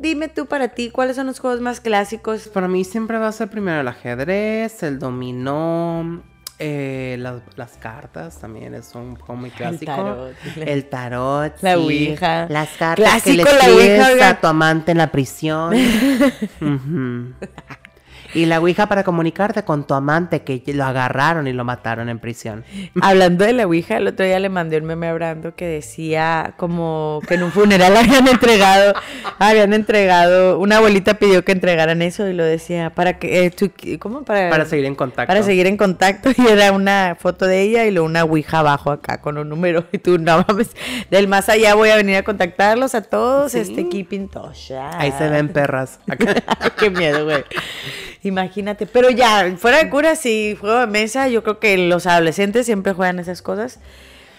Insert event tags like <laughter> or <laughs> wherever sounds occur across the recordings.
dime tú para ti, ¿cuáles son los juegos más clásicos? Para mí siempre va a ser primero el ajedrez, el dominó, eh, las, las cartas también es un juego muy clásico. tarot. El tarot. La sí. ouija. Las cartas Clásico, que le la ouija, a tu amante en la prisión. <laughs> Y la ouija para comunicarte con tu amante que lo agarraron y lo mataron en prisión. <laughs> Hablando de la Ouija, el otro día le mandé un meme a Brando que decía como que en un funeral <laughs> habían entregado, habían entregado, una abuelita pidió que entregaran eso y lo decía para que, eh, ¿cómo? Para, Para seguir en contacto. para seguir en contacto <laughs> y era una foto de ella y luego una Ouija abajo acá con un número y tú no mames, del más allá voy a venir a contactarlos a todos, Sí. este keeping touch. Ahí se ven perras. Qué miedo, güey. Imagínate. Pero ya, fuera de cura, sí, juego de mesa, yo creo que los adolescentes siempre juegan esas cosas.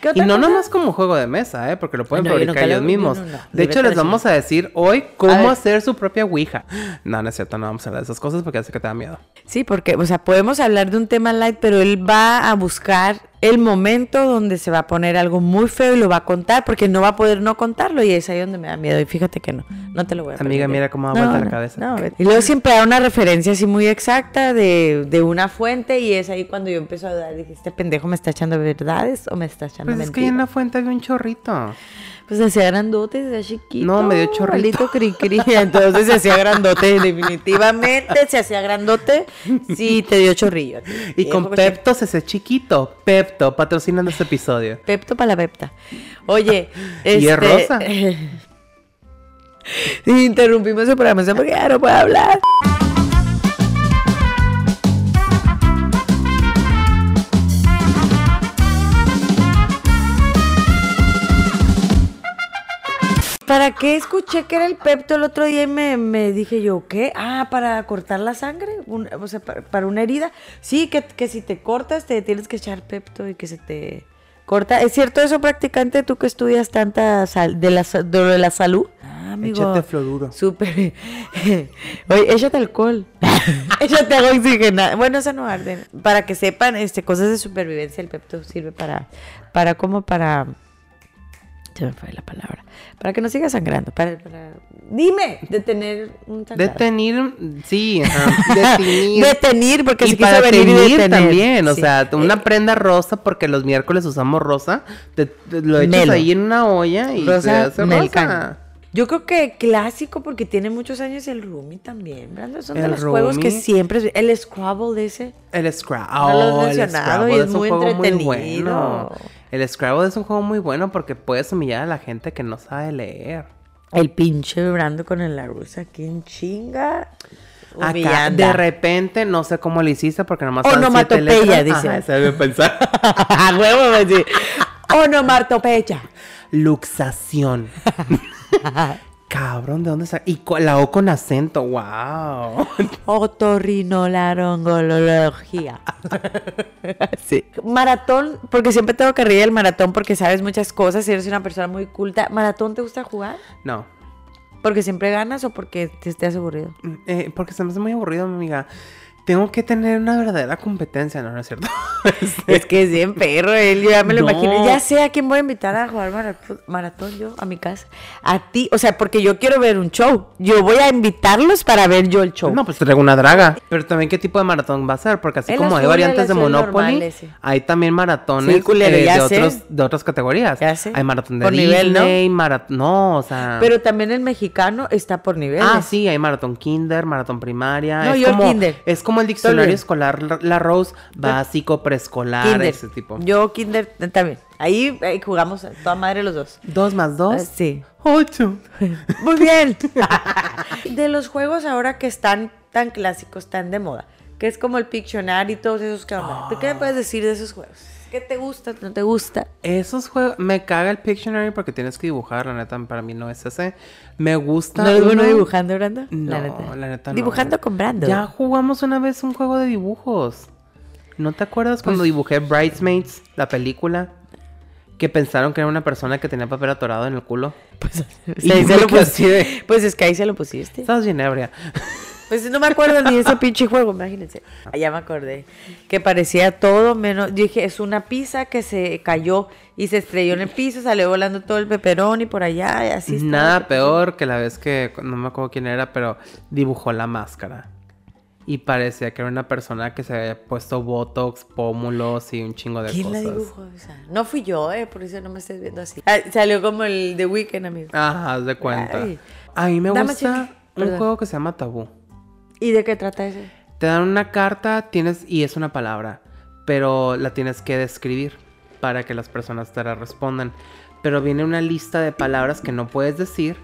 ¿Qué Y no cosa? nomás como juego de mesa, ¿eh? Porque lo pueden No, fabricar ellos lo- mismos. no. De hecho, les vamos a decir hoy cómo hacer su propia ouija. No, no es cierto, no vamos a hablar de esas cosas porque sé que te da miedo. Sí, porque, o sea, podemos hablar de un tema light, pero él va a buscar el momento donde se va a poner algo muy feo y lo va a contar, porque no va a poder no contarlo y es ahí donde me da miedo. Y fíjate que no, no te lo voy a Amiga, permitir. mira cómo da No, vuelta la no, cabeza. no, y luego siempre da una referencia así muy exacta de, de una fuente y es ahí cuando yo empiezo a dudar, dije, este pendejo me está echando verdades o me está echando Pues es que en la fuente había un chorrito. Pues se hacía grandote, se hacía chiquito. No, medio chorrito. malito cri cri. <laughs> Entonces se hacía grandote, definitivamente se hacía grandote. Sí, te dio chorrillo. Y con Pepto ese chiquito. Pepto, patrocinando este episodio. Pepto para la Pepta. Oye, este... <laughs> Y es rosa. <laughs> Interrumpimos el programa porque ya no puedo hablar. ¿Para qué escuché que era el Pepto el otro día y me, me dije yo, ¿qué? Ah, para cortar la sangre, un- o sea, para, para una herida. Sí, que, que si te cortas te tienes que echar Pepto y que se te corta. ¿Es cierto eso, practicante, tú que estudias tanta sal, de, la, de la salud? Ah, amigo. Échate fluoruro. Súper. <laughs> Oye, échate alcohol. <laughs> échate agua oxigenada. Bueno, eso no arde. Para que sepan, este, cosas de supervivencia, el Pepto sirve para, para como para... Se me fue la palabra. Para que no siga sangrando. Para, para- Dime, detener un sangrado. Detenir, sí, ajá. <laughs> Detenir. Detenir, porque y se para quiso venir y detener. también, o Sí. sea, una prenda rosa porque los miércoles usamos rosa, te, te lo echas Melo. ahí en una olla y se Rosa hace Melcan. rosa. Yo creo que clásico porque tiene muchos años el Rumi también, Brando. Son de El los juegos que siempre... El Scrabble de ese. El Scrabble. No lo has el mencionado y Scrabble es muy un juego entretenido. bueno. El Scrabble es un juego muy bueno porque puedes humillar a la gente que no sabe leer. El pinche Brando con el la rusa, ¿quién chinga? Acá, de repente, no sé cómo lo hiciste porque nomás siete Onomatopeya, letras. dice. Ajá, ese debe pensar. <laughs> A huevo. <laughs> Luxación. <laughs> Cabrón, ¿de dónde está? Y la O con acento, wow. <laughs> Otorrinolaringología. <laughs> sí. Maratón, porque siempre tengo que reír del maratón porque sabes muchas cosas y eres una persona muy culta. ¿Maratón te gusta jugar? No, ¿Porque siempre ganas o porque te estés aburrido? eh, porque se me hace muy aburrido, amiga. Tengo que tener una verdadera competencia, no, no es cierto. <laughs> Es que es bien perro, él, ya me lo No. imagino. Ya sé a quién voy a invitar a jugar maratón, maratón yo, a mi casa. A ti, o sea, porque yo quiero ver un show. Yo voy a invitarlos para ver yo el show. No, pues traigo una draga. Pero también, ¿qué tipo de maratón va a ser? Porque así El como hay variantes de Monopoly, hay también maratones Sí, culero, eh, de, otros, de otras categorías. Ya sé. Hay maratón de Por nivel, ¿no? Maratón... No, o sea... Pero también el mexicano está por niveles. Ah, sí, hay maratón kinder, maratón primaria. No, es yo el kinder. Es como el diccionario escolar, la- Rose, básico, preescolar, Kinder. ese tipo. Yo kinder eh, también. Ahí, ahí jugamos a toda madre los dos. Dos más dos. Ah, sí. Ocho. <laughs> Muy bien. <laughs> de los juegos ahora que están tan clásicos, tan de moda, que es como el Pictionary y todos esos que. ¿Tú qué me puedes decir de esos juegos? ¿Qué te gusta? ¿No te gusta? Esos juegos, me caga el Pictionary porque tienes que dibujar, la neta, para mí no es ese. Me gusta. ¿No eres bueno dibujando, Brando? No, la neta no. Dibujando con Brando. Ya jugamos una vez un juego de dibujos. ¿No te acuerdas Pues cuando dibujé Bridesmaids, la película? Que pensaron que era una persona que tenía papel atorado en el culo. Pues, Y ahí se lo quedé pus- así de- pues es que ahí se lo pusiste. Estabas bien ebria. Pues no me acuerdo ni de ese pinche juego, imagínense. Ah, ya me acordé. Que parecía todo menos. Yo dije, es una pizza que se cayó y se estrelló en el piso, salió volando todo el peperón y por allá, y así. estaba. Nada peor que la vez que, no me acuerdo quién era, pero dibujó la máscara. Y parecía que era una persona que se había puesto botox, pómulos y un chingo de ¿Quién la cosas. dibujó? No fui yo, eh, por eso no me estés viendo así. Ah, salió como el The Weeknd, amigo. Ajá, haz de cuenta. Ay. A mí me Dame gusta un juego que se llama Tabú. ¿Y de qué trata ese? Te dan una carta, tienes y es una palabra, pero la tienes que describir para que las personas te la respondan. Pero viene una lista de palabras que no puedes decir.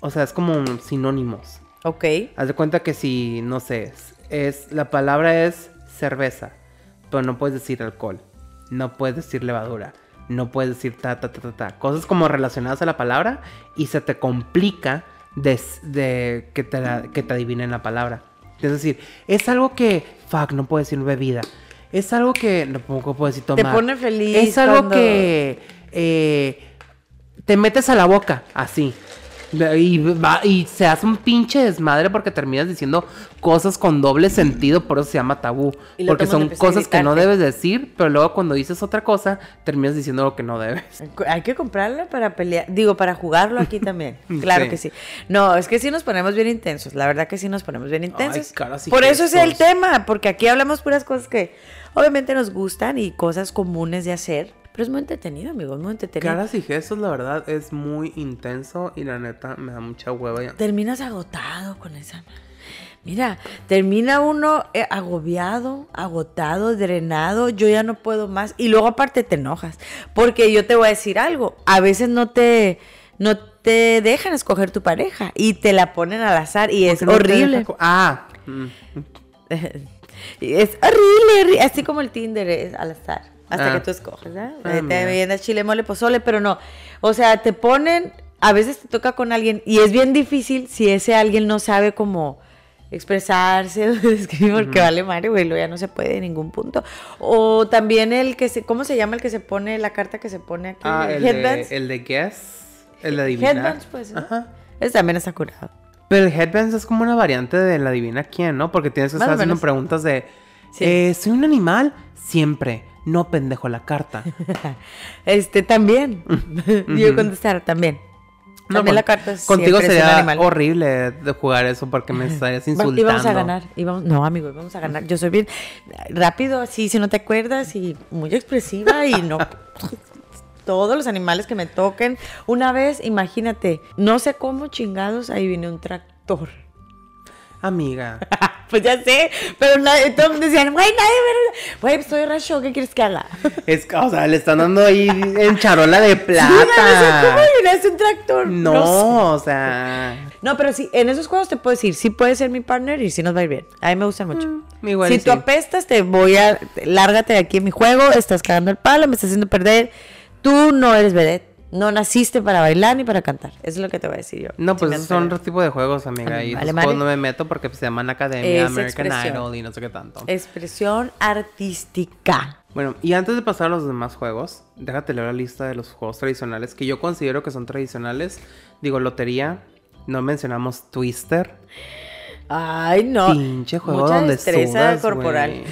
O sea, es como sinónimos. Ok. Haz de cuenta que si, no sé, es, es- la palabra es cerveza, pero no puedes decir alcohol, no puedes decir levadura, no puedes decir ta, ta, ta, ta, ta. Cosas como relacionadas a la palabra y se te complica de, de que, te la- que te adivinen la palabra. Es decir, es algo que, fuck, no puedo decir bebida. Es algo que, no tampoco puedo decir Te tomar. pone feliz Es algo cuando- que eh, te metes a la boca, así. Y, va- y se hace un pinche desmadre porque terminas diciendo cosas con doble sentido, por eso se llama tabú. Porque son cosas que no debes decir, pero luego cuando dices otra cosa, terminas diciendo lo que no debes. Hay que comprarlo para pelear, digo, para jugarlo aquí también. <laughs> Claro Sí. que sí. No, es que sí nos ponemos bien intensos, la verdad que sí nos ponemos bien intensos. caras y Por eso es el tema, porque aquí hablamos puras cosas que obviamente nos gustan y cosas comunes de hacer, pero es muy entretenido, amigo, es muy entretenido. Caras y gestos, la verdad, es muy intenso y la neta me da mucha hueva. ya. Terminas agotado con esa. Mira, termina uno eh, agobiado, agotado, drenado, yo ya no puedo más. Y luego aparte te enojas. Porque yo te voy a decir algo, a veces no te, no te dejan escoger tu pareja y te la ponen al azar y es ¿Por qué no te horrible. Ah, <laughs> mm. Es horrible, horri- así como el Tinder es al azar, hasta Ah. que tú escoges. Ah, Eh, mira. te vienes chile, mole, pozole, pero no. O sea, te ponen, a veces te toca con alguien y es bien difícil si ese alguien no sabe cómo expresarse <laughs> escribir porque vale madre, güey, lo ya no se puede en ningún punto. O también el que se, ¿cómo se llama el que se pone, la carta que se pone aquí? Ah, el Headbands. de, el de guess, el de adivinar. Headbands, pues, ¿no? Ajá. Ese también está curado. Pero el headbands es como una variante de la adivina quién, ¿no? Porque tienes que Más estar haciendo preguntas de... Sí. eh, ¿Soy un animal? Siempre. No pendejo la carta. <laughs> Este también. <laughs> <laughs> Yo contestar también. No, También con- la carta es Contigo sería horrible de jugar eso porque me estarías insultando. Íbamos a ganar. íbamos- no, amigo, íbamos a ganar. Yo soy bien rápido, así, si no te acuerdas, y muy expresiva y no. Todos los animales que me toquen. Una vez, imagínate, no sé cómo chingados, ahí viene un tractor. Amiga. <laughs> pues ya sé, pero nadie, todos decían, güey, nadie me. Güey, soy racho, ¿qué quieres que haga? <laughs> Es que, o sea, le están dando ahí en charola de Sí, no sé ¿Cómo plata. adivinaste un tractor? No, o sea. No, pero sí, en esos juegos te puedo decir, sí puede ser mi partner y sí nos va a ir bien. A mí me gustan mucho. Mm, igual si tú sí. apestas, te voy a. Lárgate de aquí en mi juego, estás cagando el palo, me estás haciendo perder. Tú no eres vedette. No naciste para bailar ni para cantar. Eso es lo que te voy a decir yo. No, pues esos son otro tipo de juegos, amiga. Y vale, juegos no me meto porque pues, se llaman Academia, Es American. Idol y no sé qué tanto. Expresión artística. Bueno, y antes de pasar a los demás juegos, déjate leer la lista de los juegos tradicionales que yo considero que son tradicionales. Digo, lotería. No mencionamos Twister. Ay, no. Pinche juego Mucha donde destreza sudas, corporal.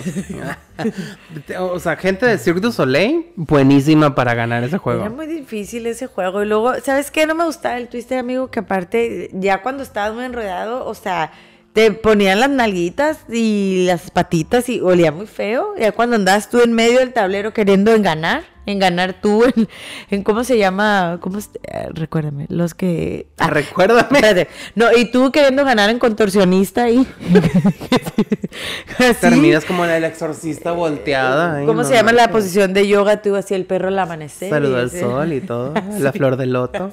<laughs> o sea, gente de Cirque du Soleil, buenísima para ganar ese juego. Era muy difícil ese juego. Y luego, ¿sabes qué? No me gustaba el twister, amigo, que aparte, ya cuando estabas muy enredado, o sea, te ponían las nalguitas y las patitas y olía muy feo. Ya cuando andabas tú en medio del tablero queriendo enganar, enganar tú <laughs> en, en ¿cómo se llama? ¿Cómo se- eh, recuérdame, los que... Ah, recuérdame. Espérate. No, y tú queriendo ganar en contorsionista y... <laughs> Así. Terminas como la del exorcista volteada. ay, ¿Cómo no se llama la manches. posición de yoga tú así el perro al amanecer? Saludo al sol y todo. <laughs> La flor del loto.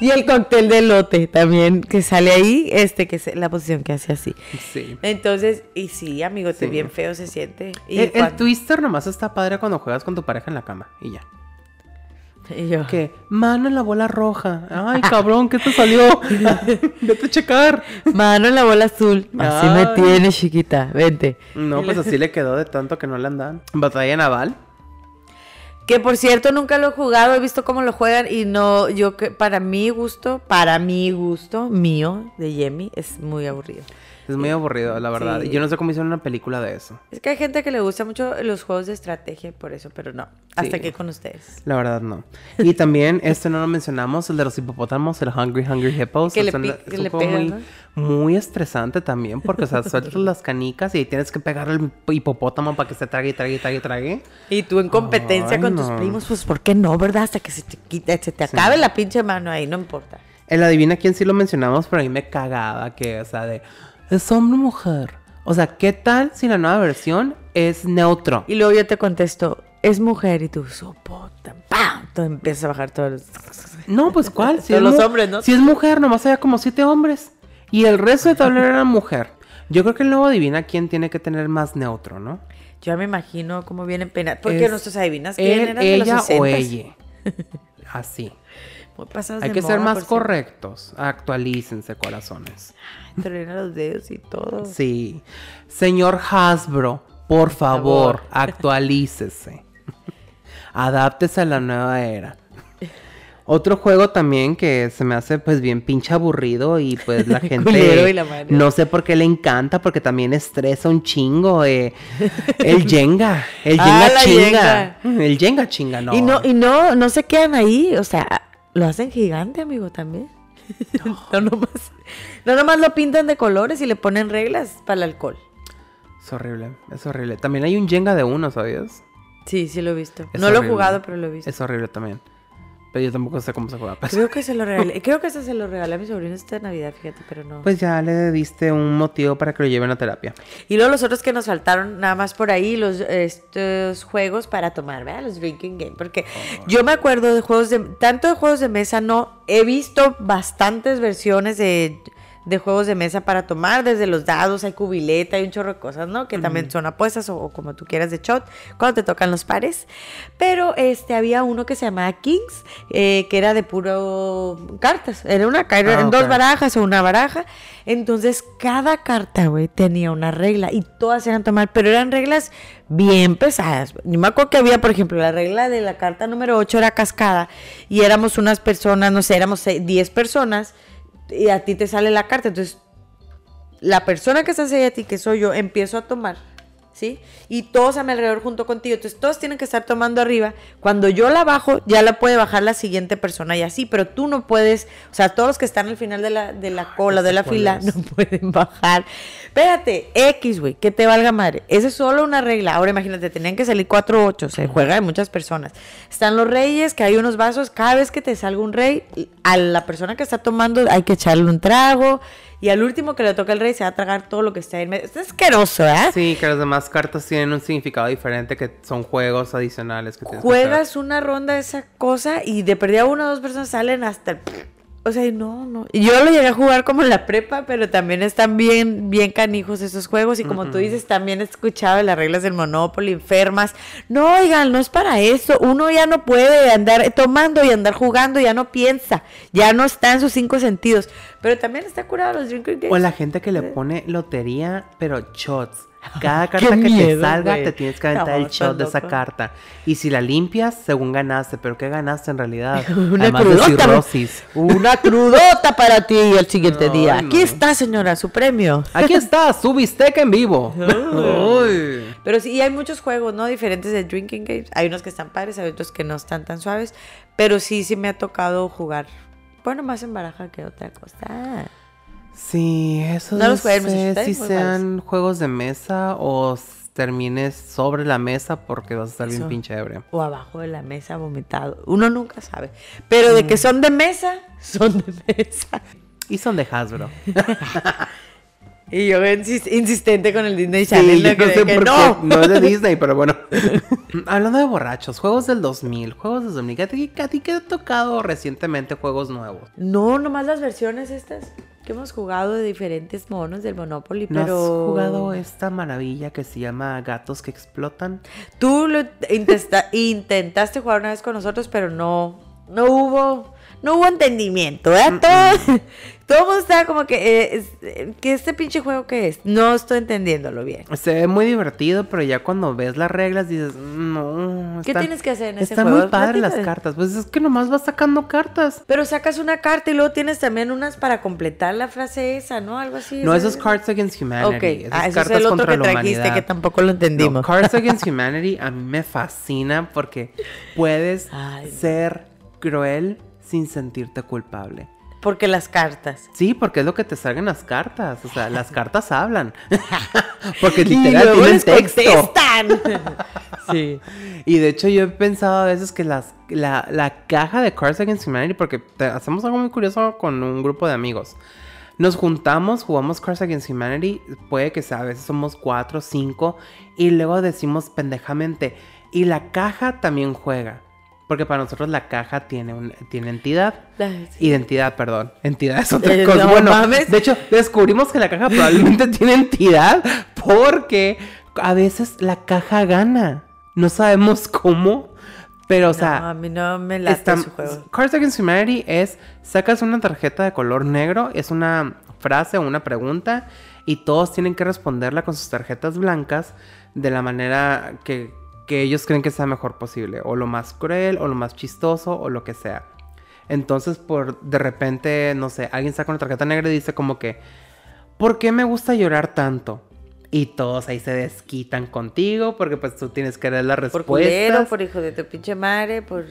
Y el cóctel de lote también que sale ahí, este que es la posición que hace así. Sí. Entonces, y sí, amigo, te Sí. bien feo se siente. Y, El, el twister nomás está padre cuando juegas con tu pareja en la cama y ya. y yo, Que mano en la bola roja. Ay, cabrón, ¿qué te salió? <laughs> Vete a checar. Mano en la bola azul. Así me tienes, chiquita. Vente. No, pues así le quedó de tanto que no le andan. Batalla naval. Que por cierto nunca lo he jugado, he visto cómo lo juegan y no, yo que para mi gusto, para mi gusto, mío, de Yemi, es muy aburrido. Es muy aburrido, la verdad. Sí. Yo no sé cómo hicieron una película de eso. Es que hay gente que le gusta mucho los juegos de estrategia por eso, pero no, hasta Sí. que con ustedes. La verdad, no. Y también, <laughs> este no lo mencionamos, el de los hipopótamos, el Hungry Hungry Hippos. Que le es un- pi- es que un le juego pegan, muy, muy estresante también, porque, o sea, <laughs> sueltas las canicas y tienes que pegar al hipopótamo para que se trague y trague y trague y trague. Y tú en competencia con tus primos, pues ¿por qué no, verdad? Hasta que se te quite, se te acabe la pinche mano ahí, no importa. El adivina quién sí lo mencionamos, pero a mí me cagaba que, o sea, de, ¿es hombre o mujer? O sea, ¿qué tal si la nueva versión es neutro? Y luego yo te contesto, es mujer y tú, sopota, ¡pam! Tú empiezas a bajar todos los... No, pues ¿cuál? <laughs> Si Todos los hombres, ¿no? Si es mujer, nomás había como siete hombres. Y el resto de tablero era mujer. Yo creo que el nuevo adivina quién tiene que tener más neutro, ¿no? Yo me imagino cómo vienen penas. Porque Es nuestros adivinas quién él, eran de los ella o 60s? ella. <laughs> Así. Pasados Hay de que ser más correctos. Actualícense, corazones. Truenan los dedos y todo. Sí. Señor Hasbro, por favor, favor. actualícese. Adáptese a la nueva era. Otro juego también que se me hace pues bien pinche aburrido y pues la <laughs> gente y la no sé por qué le encanta porque también estresa un chingo eh, el <laughs> Jenga, el Ah, Jenga la chinga, el Jenga chinga, no. Y no, y no, no se quedan ahí, o sea, lo hacen gigante, amigo, también. <laughs> No, nomás, no nomás lo pintan de colores y le ponen reglas para el alcohol. Es horrible, es horrible. También hay un Jenga de uno, ¿sabías? Sí, sí lo he visto. Es no lo he jugado, pero lo he visto. Es horrible también. Pero yo tampoco sé cómo se juega. pues. Creo que se lo <laughs> regalé. Creo que ese se lo regalé a mi sobrino esta Navidad, fíjate, pero no. Pues ya le diste un motivo para que lo lleven a terapia. Y luego los otros que nos faltaron nada más por ahí, los estos juegos para tomar, ¿verdad? Los drinking game. Porque yo me acuerdo de juegos de. Tanto de juegos de mesa, no. He visto bastantes versiones de, de juegos de mesa para tomar, desde los dados, hay cubileta, hay un chorro de cosas, ¿no? Que también son apuestas o, o como tú quieras de shot, cuando te tocan los pares. Pero este había uno que se llamaba Kings, eh, que era de puro cartas. Era una carta Ah, en dos barajas o una baraja. Entonces, cada carta, güey, tenía una regla y todas eran tomar, pero eran reglas bien pesadas. Yo me acuerdo que había, por ejemplo, la regla de la carta número 8 era cascada y éramos unas personas, no sé, éramos seis- 10 personas y a ti te sale la carta. Entonces, la persona que está ahí a ti, que soy yo, empiezo a tomar, ¿sí? Y todos a mi alrededor junto contigo. Entonces, todos tienen que estar tomando arriba. Cuando yo la bajo, ya la puede bajar la siguiente persona y así, pero tú no puedes, o sea, todos los que están al final de la, de la cola, de la fila, es. <laughs> no pueden bajar. Espérate, X, güey, que te valga madre. Esa es solo una regla. Ahora imagínate, tenían que salir cuatro ocho, se juega de muchas personas. Están los reyes, que hay unos vasos, cada vez que te salga un rey, a la persona que está tomando hay que echarle un trago. Y al último que le toca el rey se va a tragar todo lo que está ahí en medio. Es asqueroso, ¿eh? Sí, que las demás cartas tienen un significado diferente, que son juegos adicionales que Juegas una ronda de esa cosa y de perdida una o dos personas salen hasta el... O sea, no, no. Yo lo llegué a jugar como en la prepa, pero también están bien, bien canijos esos juegos. Y como tú dices, también he escuchado de las reglas del Monopoly, enfermas. No, oigan, no es para eso. Uno ya no puede andar tomando y andar jugando, ya no piensa. Ya no está en sus cinco sentidos. Pero también está curado los drinking games. O la gente que le pone lotería, pero shots. Cada carta que miedo, te salga, te tienes que aventar el shot de esa carta. Y si la limpias, según ganaste. ¿Pero qué ganaste en realidad? <laughs> Una Además de crudota. Una crudota para ti el siguiente día. no. Aquí está, señora, su premio. Aquí <laughs> está, su bistec en vivo. Uy. Pero sí, y hay muchos juegos, ¿no? Diferentes de drinking games. Hay unos que están padres, hay otros que no están tan suaves. Pero sí, sí me ha tocado jugar. Bueno, más en baraja que otra cosa. Sí, eso No no los sé si sean juegos de mesa o termines sobre la mesa porque vas a estar bien pinche ebrio. O abajo de la mesa vomitado. Uno nunca sabe. Pero de que son de mesa, <laughs> son de mesa. Y son de Hasbro. <laughs> Y yo insis- insistente con el Disney Channel. Sí, de yo que- no sé que por no. qué. No es de Disney, pero bueno. <laughs> Hablando de borrachos, juegos del 2000, juegos del 2000. ¿A ti, a ti qué te ha tocado recientemente juegos nuevos? No, nomás las versiones estas que hemos jugado de diferentes monos del Monopoly, ¿No pero... has jugado esta maravilla que se llama Gatos que explotan? Tú lo <laughs> intentaste jugar una vez con nosotros, pero no, no hubo, no hubo entendimiento, ¿verdad? Todo- todo el mundo estaba como que, eh, es- eh, ¿que este pinche juego qué es? No estoy entendiéndolo bien. Se ve muy divertido, pero ya cuando ves las reglas dices, no. ¿Qué tienes que hacer en ese Están juego? muy padres las cartas. Pues es que nomás vas sacando cartas. Pero sacas una carta y luego tienes también unas para completar la frase esa, ¿no? Algo así. No, eso es Cards Against Humanity. Ok, ah, es el otro que trajiste que tampoco lo No, entendimos. Cards Against <laughs> Humanity a mí me fascina porque puedes Ay, ser cruel sin sentirte culpable. Porque las cartas. Sí, porque es lo que te salgan las cartas. O sea, las <laughs> cartas hablan. <laughs> porque Y literal luego tienen texto. contestan. <laughs> sí. Y de hecho yo he pensado a veces que las, la, la caja de Cards Against Humanity, porque te- hacemos algo muy curioso con un grupo de amigos. Nos juntamos, jugamos Cards Against Humanity, puede que sea, a veces somos cuatro, cinco, y luego decimos pendejamente, y la caja también juega. Porque para nosotros la caja tiene, un, tiene entidad. Sí. Identidad, perdón. Entidad es otra Eh, cosa. no bueno, mames. de hecho, descubrimos que la caja probablemente <laughs> tiene entidad porque a veces la caja gana. No sabemos cómo, pero o sea, no, a mí no me late está- su juego. Cards Against Humanity es sacas una tarjeta de color negro, es una frase o una pregunta y todos tienen que responderla con sus tarjetas blancas de la manera que, que ellos creen que sea mejor posible, o lo más cruel, o lo más chistoso, o lo que sea. Entonces, por de repente, no sé, alguien saca una tarjeta negra y dice como que, ¿por qué me gusta llorar tanto? Y todos ahí se desquitan contigo porque pues tú tienes que dar la Por respuesta. culero, por hijo de tu pinche madre, por...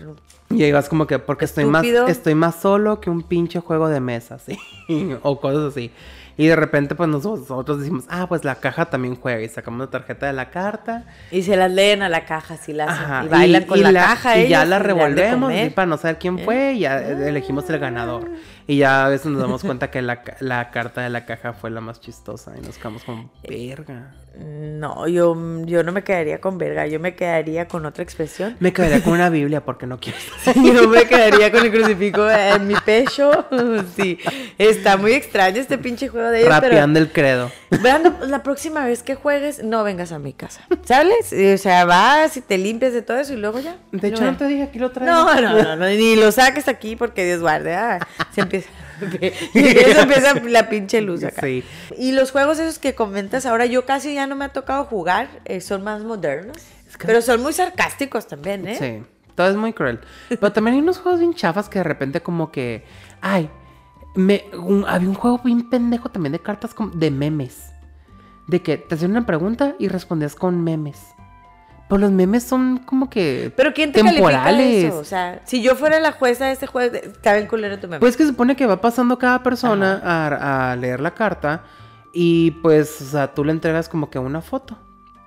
Y ahí vas como que porque estoy más, estoy más solo que un pinche juego de mesa, ¿sí? <laughs> o cosas así. Y de repente pues nosotros decimos, ah, pues la caja también juega y sacamos la tarjeta de la carta. Y se las leen a la caja, así la hacen. Ajá, y bailan con y la, caja Y ya la revolvemos y para no saber quién fue y ya eh, elegimos el ganador. Y ya a veces nos damos cuenta que la, la carta de la caja fue la más chistosa y nos quedamos como, verga. No, yo, yo no me quedaría con verga, yo me quedaría con otra expresión. Me quedaría con una Biblia porque no quiero. <laughs> Yo me quedaría con el crucifijo en mi pecho. <laughs> Sí, está muy extraño este pinche juego de ellos, Rapeando el credo. pero vean, la próxima vez que juegues, no vengas a mi casa, ¿sales? O sea, vas y te limpias de todo eso y luego ya. De hecho, No, no te dije, aquí lo traigo. No, no, no, no, ni lo saques aquí porque Dios guarde. ah, se empieza. <laughs> se empieza la pinche luz acá. Sí. Y los juegos esos que comentas ahora, yo casi ya no me ha tocado jugar, eh, son más modernos. que- Pero son muy sarcásticos también, ¿eh? Sí, todo es muy cruel. Pero también hay unos juegos bien chafas que de repente como que... Ay, me, un- había un juego bien pendejo también de cartas como- de memes. De que te hacían una pregunta y respondías con memes. Pero los memes son como que Pero ¿quién te temporales. eso? O sea, si yo fuera la jueza de este juego, estaba en culero tu meme. Pues que se supone que va pasando cada persona a, a leer la carta y pues, o sea, tú le entregas como que una foto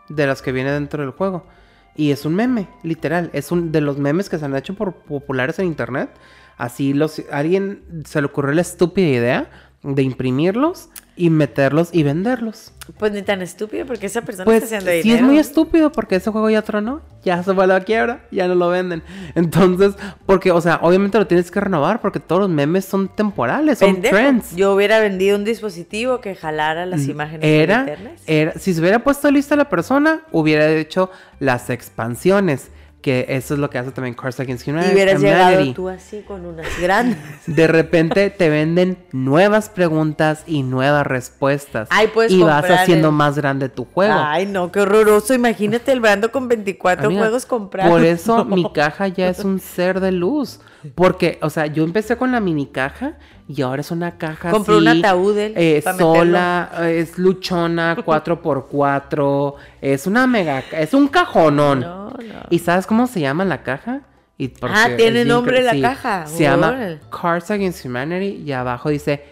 de las que viene dentro del juego. Y es un meme, literal. Es un de los memes que se han hecho por populares en internet. Así los alguien se le ocurrió la estúpida idea de imprimirlos y meterlos y venderlos. Pues ni tan estúpido porque esa persona Pues está haciendo sí dinero. es muy estúpido porque ese juego ya tronó, ya se fue a la quiebra, ya no lo venden. Entonces, porque, o sea, obviamente lo tienes que renovar porque todos los memes son temporales, son Pendejo. trends. Yo hubiera vendido un dispositivo que jalara las imágenes Mm, Era, internas. era, si se hubiera puesto lista la persona, hubiera hecho las expansiones, que eso es lo que hace también Cards Against Y Humanity. hubieras llegado tú así con unas grandes. De repente te venden nuevas preguntas y nuevas respuestas. Ay, puedes y vas haciendo el- más grande tu juego. Ay, no, qué horroroso. Imagínate el Brando con 24 Amiga, juegos comprados. Por eso mi <laughs> caja ya es un ser de luz. Porque, o sea, yo empecé con la mini caja y ahora es una caja Compró así, un ataúd eh, sola, es luchona, <laughs> 4x4, es una mega, es un cajonón. No, no. ¿Y sabes cómo se llama la caja? Y Ah, tiene nombre la sí, caja. Se llama Órale. Cards Against Humanity y abajo dice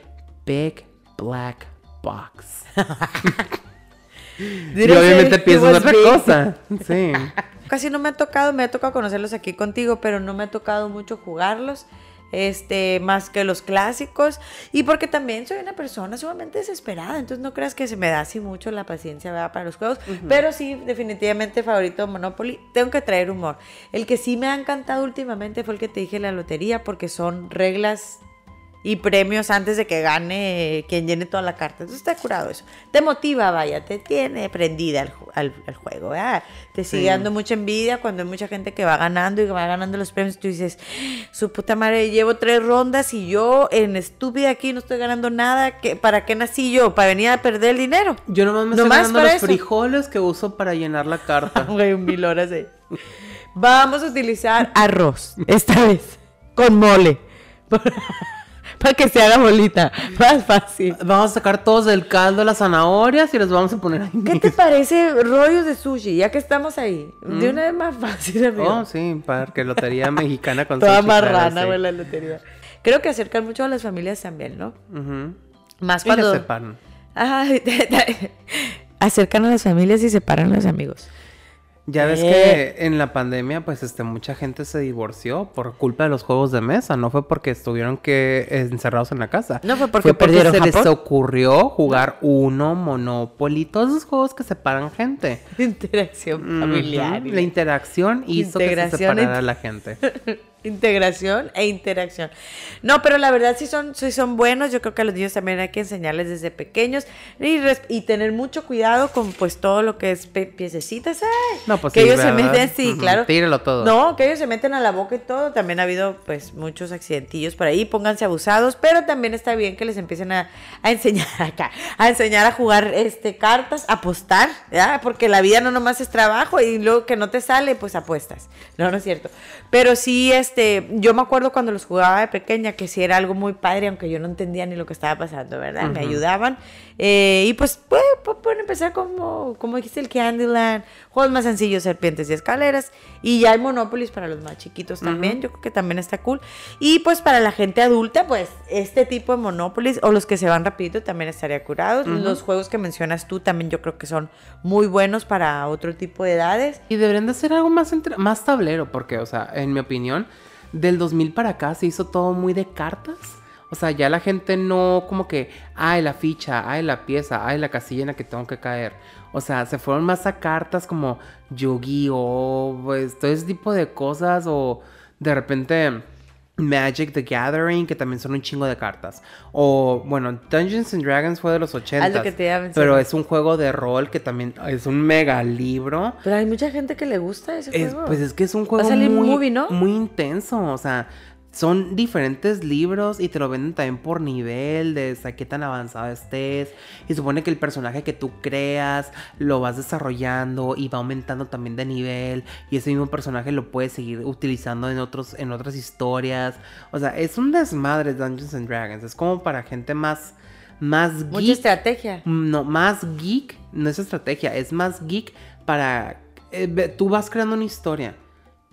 Big Black Box. <laughs> <laughs> y obviamente piensas otra big. cosa. Sí. Casi no me ha tocado, me ha tocado conocerlos aquí contigo, pero no me ha tocado mucho jugarlos. Este, más que los clásicos. Y porque también soy una persona sumamente desesperada. Entonces no creas que se me da así mucho la paciencia ¿verdad? para los juegos. Pero sí, definitivamente favorito Monopoly. Tengo que traer humor. El que sí me ha encantado últimamente fue el que te dije la lotería, porque son reglas y premios antes de que gane quien llene toda la carta. Entonces está curado eso. Te motiva, vaya, te tiene prendida al, ju- al- al juego, ¿verdad? Te sigue Sí. dando mucha envidia cuando hay mucha gente que va ganando y que va ganando los premios. Tú dices, su puta madre, llevo tres rondas y yo en estúpida aquí no estoy ganando nada. ¿Qué- ¿Para qué nací yo? ¿Para venir a perder el dinero? Yo nomás me estoy Nomás ganando para los eso. frijoles que uso para llenar la carta. <laughs> Güey, un mil horas ahí. Vamos a utilizar arroz, esta vez, con mole. <laughs> Para que se haga bolita. Más fácil. Vamos a sacar todos del caldo las zanahorias y los vamos a poner ahí. ¿Qué te parece rollos de sushi? Ya que estamos ahí. De una vez más fácil, amigo. Oh, sí, para que lotería <laughs> mexicana con Toda sushi, marrana, sí. güey, la lotería. Creo que acercan mucho a las familias también, ¿no? Ujú. Más Y la cuando... separan. Ay, <laughs> acercan a las familias y separan a los amigos. Ya ves Eh. que en la pandemia, pues, este, mucha gente se divorció por culpa de los juegos de mesa. No fue porque estuvieron que encerrados en la casa. No fue porque perdieron se les ocurrió jugar Uno, Monopoly, todos esos juegos que separan gente. <laughs> Interacción familiar. La interacción hizo que se separara ent- la gente. <laughs> Integración e interacción. No, pero la verdad sí son, sí son buenos. Yo creo que a los niños también hay que enseñarles desde pequeños y, y tener mucho cuidado con pues todo lo que es piececitas. ¡ay! No, pues que sí, ellos se ¿verdad? meten, sí, claro. tíralo todo. No, que ellos se meten a la boca y todo. También ha habido pues muchos accidentillos por ahí. Pónganse abusados, pero también está bien que les empiecen a, a enseñar <laughs> acá, a enseñar a jugar este cartas, apostar, ¿ya? porque la vida no nomás es trabajo y luego que no te sale, pues apuestas. No, no es cierto. Pero sí, este, yo me acuerdo cuando los jugaba de pequeña que sí era algo muy padre, aunque yo no entendía ni lo que estaba pasando, ¿verdad? Me ayudaban. Eh, y pues, pues, pueden empezar como, como dijiste, el Candyland, juegos más sencillos, serpientes y escaleras. Y ya hay Monopolis para los más chiquitos también, yo creo que también está cool. Y pues para la gente adulta, pues este tipo de Monopolis o los que se van rapidito también estaría curados. Los juegos que mencionas tú también yo creo que son muy buenos para otro tipo de edades. Y deberían de hacer algo más, entre- más tablero, porque, o sea, en mi opinión, del 2000 para acá se hizo todo muy de cartas. O sea, ya la gente no como que, ay, la ficha, ay, la pieza, ay, la casilla en la que tengo que caer. O sea, se fueron más a cartas como Yu-Gi-Oh, pues, todo ese tipo de cosas o de repente... Magic the Gathering, que también son un chingo de cartas. O, bueno, Dungeons and Dragons fue de los 80. que te iba a mencionar. Pero es un juego de rol que también es un mega libro. Pero hay mucha gente que le gusta ese Es- juego. pues es que es un Va a juego salir muy, movie, ¿no? muy intenso, o sea, son diferentes libros y te lo venden también por nivel de sea, qué tan avanzado estés. Y supone que el personaje que tú creas lo vas desarrollando y va aumentando también de nivel y ese mismo personaje lo puedes seguir utilizando en otros en otras historias. O sea, es un desmadre Dungeons and Dragons, es como para gente más más Mucha geek estrategia. no, más geek, no es estrategia, es más geek para... eh, tú vas creando una historia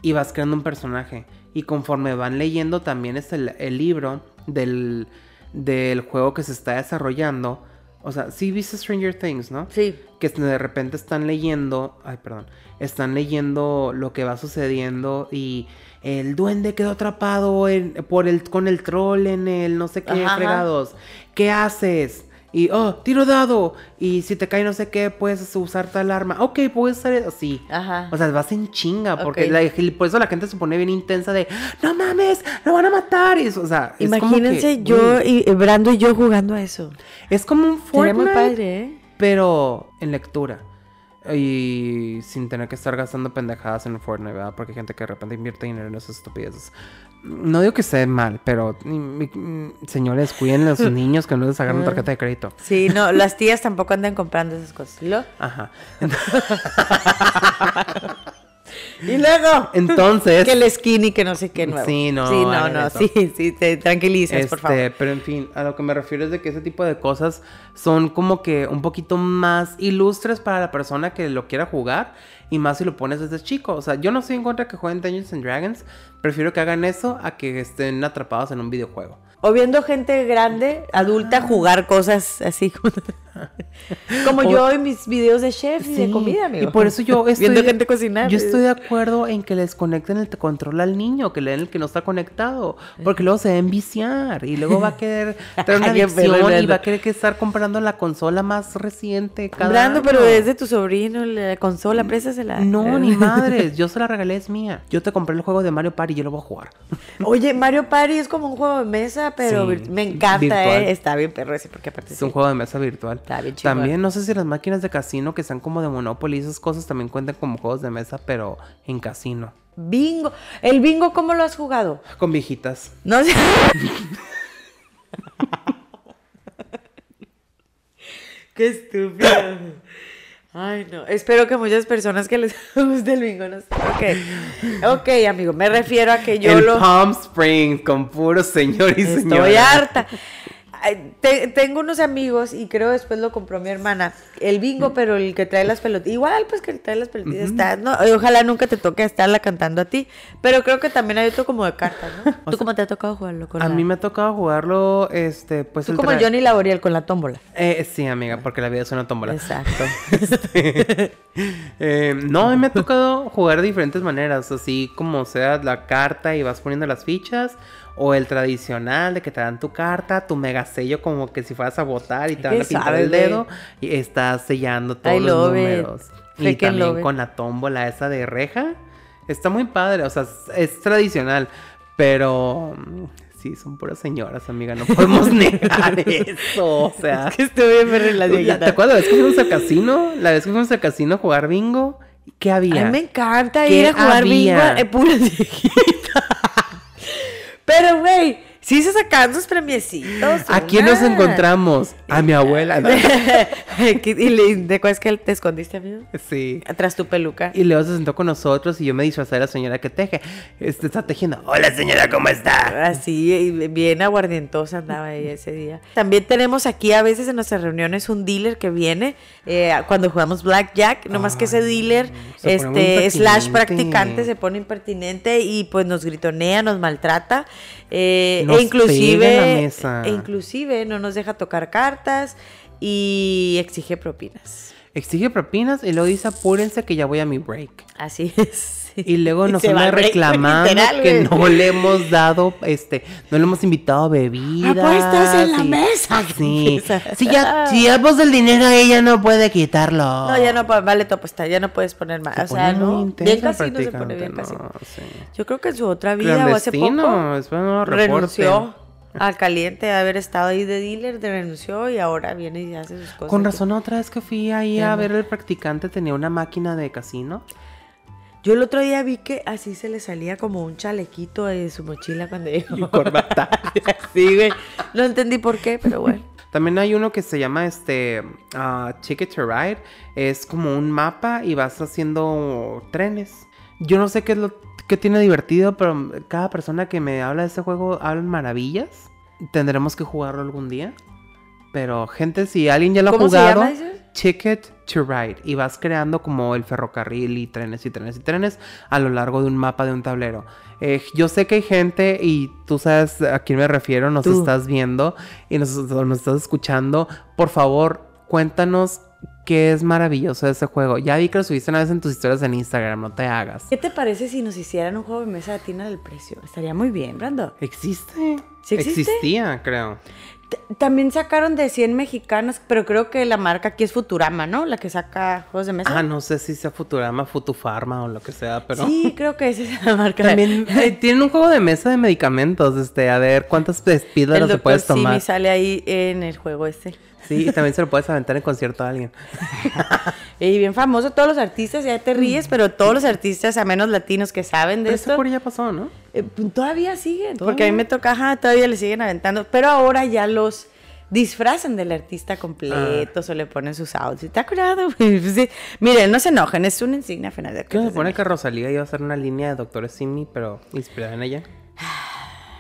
y vas creando un personaje. Y conforme van leyendo también es el, el libro del, del juego que se está desarrollando. O sea, sí viste Stranger Things, ¿no? Sí. Que de repente están leyendo, ay, perdón, están leyendo lo que va sucediendo y el duende quedó atrapado en- por el, con el troll en el no sé qué fregados. ¿Qué haces? Y, oh, tiro dado. Y si te cae no sé qué, puedes usar tal arma. Ok, puedes hacer así. Ajá. O sea, vas en chinga, porque la- por eso la gente se pone bien intensa de, no mames, lo van a matar. Y eso, o sea, es como Imagínense que, yo y y Brando y yo jugando a eso. es como un Fortnite, muy padre, ¿eh? pero en lectura. Y sin tener que estar gastando pendejadas en Fortnite, ¿verdad? Porque hay gente que de repente invierte dinero en esas estupideces. No digo que esté mal, pero mm, mm, señores, cuiden a sus <laughs> niños que no les hagan una tarjeta de crédito. Sí, no, las tías tampoco andan comprando esas cosas. ¿Y luego? Ajá. <laughs> <laughs> Y luego. Entonces, Que el skinny, que no sé qué nuevo. Sí, no, Sí, no, no, eso. sí, sí, te tranquilizas, por Este, favor. pero en fin, a lo que me refiero es de que ese tipo de cosas son como que un poquito más ilustres para la persona que lo quiera jugar y más si lo pones desde chico. O sea, yo no estoy en contra de que jueguen Dungeons and Dragons, prefiero que hagan eso a que estén atrapados en un videojuego. O viendo gente grande, adulta, jugar cosas así <laughs> como, O- yo en mis videos de chef y de comida, amigo. Y por eso yo <laughs> estoy, viendo gente cocinar. Yo estoy de acuerdo en que les conecten el control al niño, que le den el que no está conectado, porque luego se va a enviciar y luego va a querer <laughs> tener una adicción y va a querer que estar comprando la consola más reciente cada Brando, pero es de tu sobrino, la consola, préstasela. la. No, ni madres, yo se la regalé, es mía. Yo te compré el juego de Mario Party y yo lo voy a jugar. Oye, Mario Party es como un juego de mesa, pero Sí, me encanta. ¿eh? Está bien perro ese, porque aparte Es un juego de mesa virtual. Está bien chingón. También, no sé si las máquinas de casino que sean como de Monopoly, esas cosas también cuentan como juegos de mesa, pero en casino. Bingo. ¿El bingo cómo lo has jugado? Con viejitas. No sé. <laughs> <laughs> Qué estúpido. Ay, no. Espero que muchas personas que les <laughs> guste el bingo no sé. Ok. Ok, amigo. Me refiero a que yo en lo. Palm Springs, con puro señor y señora. Estoy harta. Te- tengo unos amigos y creo después lo compró mi hermana. El bingo, pero el que trae las pelotitas. Igual, pues que trae las pelotitas. está, no, ojalá nunca te toque estarla cantando a ti. Pero creo que también hay otro como de cartas, ¿no? <laughs> ¿Tú cómo te ha tocado jugarlo con A la- mí me ha tocado jugarlo, este, pues Tú el como tra- Johnny Laboriel con la tómbola. Eh, sí, amiga, porque la vida es una tómbola. Exacto. <laughs> Eh, no, a mí me ha tocado jugar de diferentes maneras, así como sea la carta y vas poniendo las fichas, o el tradicional de que te dan tu carta, tu mega sello como que si fueras a votar y te ¿Qué van a pintar sabes, el dedo y estás sellando todos I los love it. números. Y también con la tómbola esa de reja. Está muy padre, o sea, es, es tradicional, pero mm, sí, son puras señoras, amiga, no podemos <laughs> negar eso, o sea. que estuve en la ¿Te acuerdas la vez que fuimos al casino? La vez que fuimos al casino a jugar bingo. ¿Qué A había? mí me encanta ¿Qué ir a jugar bingo había? en puras viejitas. Pero, güey, sí se sacaban sus premiecitos. ¿A quién nos encontramos? A mi abuela. ¿no? ¿Qué- <laughs> ¿Y le- de cuál es que te escondiste, amigo? sí. Atrás tu peluca. Y luego se sentó con nosotros y yo me disfrazé de la señora que teje. Este está tejiendo. Hola señora, ¿cómo está? Así, bien aguardientosa andaba ella ese día. También tenemos aquí a veces en nuestras reuniones un dealer que viene eh, cuando jugamos Blackjack. Nomás que ese Ay, dealer, este, slash practicante, se pone impertinente y pues nos gritonea, nos maltrata. eh, Nos e inclusive, pega en la mesa. e inclusive no nos deja tocar cartas y exige propinas. Exige propinas y luego dice apúrense que ya voy a mi break. Así es. <laughs> Y luego nos se va anda al break, <laughs> reclamando literal, que no le hemos dado, este, no le hemos invitado a bebidas. Apuestas en la y- mesa. <laughs> Sí. Si ya, si ya puso el dinero, ella no puede quitarlo. No, ya no, vale tu apuesta, ya no puedes poner más. Se o sea, no. Bien el casino se pone bien no, sí. Yo creo que en su otra vida o hace poco renunció al caliente de haber estado ahí de dealer, de renunció y ahora viene y hace sus cosas. Con razón, otra vez que fui ahí a no. ver el practicante tenía una máquina de casino. Yo el otro día vi que así se le salía como un chalequito de su mochila cuando llegó. Y corbata. <laughs> sí, güey. No entendí por qué, pero bueno. También hay uno que se llama este ah, Ticket to Ride. Es como un mapa y vas haciendo trenes. Yo no sé qué es lo que tiene divertido, pero cada persona que me habla de este juego habla maravillas. Tendremos que jugarlo algún día. Pero gente, si alguien ya lo ha ¿Cómo se jugado, llama? Ticket to Ride. Y vas creando como el ferrocarril y trenes y trenes y trenes a lo largo de un mapa de un tablero. Eh, yo sé que hay gente, y tú sabes a quién me refiero, nos Tú. estás viendo y nos, nos estás escuchando. Por favor, cuéntanos qué es maravilloso de ese juego. Ya vi que lo subiste una vez en tus historias en Instagram, no te hagas. ¿Qué te parece si nos hicieran un juego de mesa de tina del precio? Estaría muy bien, Brando. ¿Existe? ¿Sí existe? Existía, creo. También sacaron de 100 mexicanos, pero creo que la marca aquí es Futurama, ¿no? La que saca juegos de mesa. Ah, no sé si sea Futurama, Futufarma o lo que sea, pero... Sí, <laughs> creo que esa es la marca. También <laughs> eh, tienen un juego de mesa de medicamentos, este, a ver cuántas te doctor puedes tomar. sale ahí en el juego este. Sí, y también se lo puedes aventar en concierto a alguien. <laughs> Y bien famoso, todos los artistas, ya te ríes, pero todos los artistas, a menos latinos que saben de Pero esto, eso por ya pasó, ¿no? eh, pues, todavía siguen. ¿Todavía? Porque a mí me toca, ajá, todavía le siguen aventando. Pero ahora ya los disfrazan del artista completo, Ah. o le ponen sus outfits. ¿Te güey? <laughs> Pues sí. Miren, no se enojen, es una insignia final que se supone que Rosalía iba a hacer una línea de Doctor Simi, pero inspirada en ella.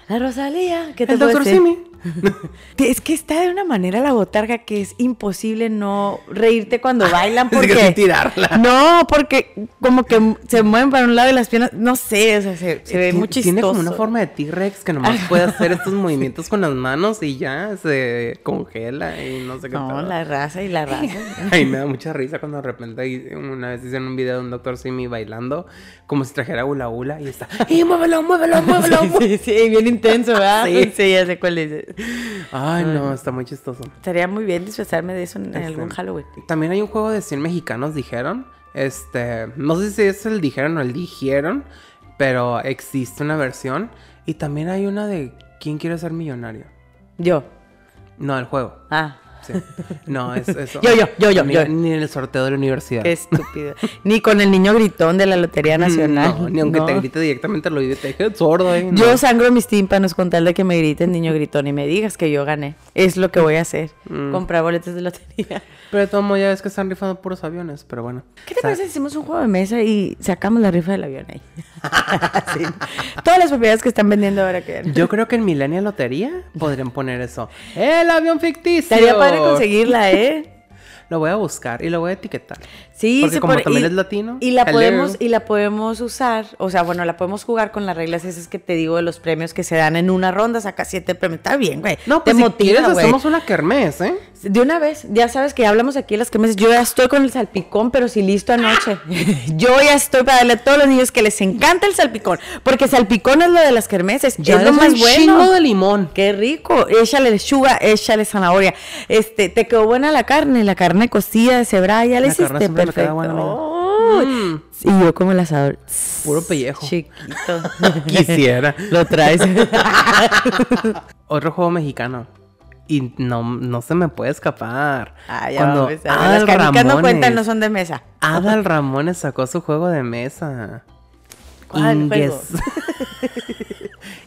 La Rosalía, ¿qué te El Doctor? Simi. <laughs> Es que está de una manera la botarga que es imposible no reírte cuando bailan <laughs> Es que porque tirarla. no, porque como que se mueven para un lado y las piernas, no sé, o sea, se, se ve muy chistoso. Tiene como una forma de T-Rex que nomás puede hacer estos <laughs> movimientos con las manos y ya se congela y no sé qué No, la raza y la raza. Ay, me da mucha risa cuando de repente una vez hicieron un video de un Doctor Simi bailando como si trajera hula hula y está ¡Y muévelo, muévelo, muévelo! sí, sí, sí, bien intenso, ¿verdad? Sí. Sí, ya sé cuál es. Ay, no, está muy chistoso. Estaría muy bien disfrazarme de eso en, Este, algún Halloween. También hay un juego de 100 mexicanos, dijeron, Este, no sé si es el dijeron o el dijeron, pero existe una versión. Y también hay una de ¿Quién quiere ser millonario? Yo. No, el juego. Ah. Sí. No, es eso. Yo, yo, yo, yo, Ni, yo. ni en el sorteo de la universidad. Qué estúpido. Ni con el niño gritón de la Lotería Nacional. No, ni aunque te grite directamente al oído, te sordo, ¿eh? Yo sangro mis tímpanos con tal de que me grite el niño gritón y me digas que yo gané. Es lo que voy a hacer. Mm. Comprar boletos de lotería. Pero de todo modo ya ves que están rifando puros aviones, pero bueno. ¿Qué te O sea, parece si hacemos un juego de mesa y sacamos la rifa del avión ahí? <laughs> Sí. Todas las propiedades que están vendiendo ahora que... Yo creo que en Millennial Lotería podrían poner eso. ¡El avión ficticio! Estaría padre conseguirla, ¿eh? <laughs> Lo voy a buscar y lo voy a etiquetar. Sí, Porque se como pone- también y- es latino, Y la hello. podemos y la podemos usar, o sea, bueno, la podemos jugar con las reglas esas que te digo de los premios que se dan en una ronda, saca siete premios, está bien, güey. No, te pues si motiva, quieres hacemos una kermés, ¿eh? De una vez, ya sabes que ya hablamos aquí de las cremes. Yo ya estoy con el salpicón, pero sí listo anoche. <laughs> Yo ya estoy para darle a todos los niños que les encanta el salpicón, porque salpicón es lo de las kermeses, Ya es lo más un bueno. chingo de limón. Qué rico. Échale lechuga, échale zanahoria. Este, te quedó buena la carne, la carne cocida de cebra, ya le La carne hiciste perfecto. Mm. Y yo como el asador. Puro pellejo. Chiquito. <laughs> Quisiera. Lo traes. <laughs> Otro juego mexicano. Y no, no se me puede escapar. Ah, ya Cuando vamos, a Adal Las canicas no Ramones- cuentan, no son de mesa. Adal <laughs> Ramones sacó su juego de mesa. ¿Cuál juego?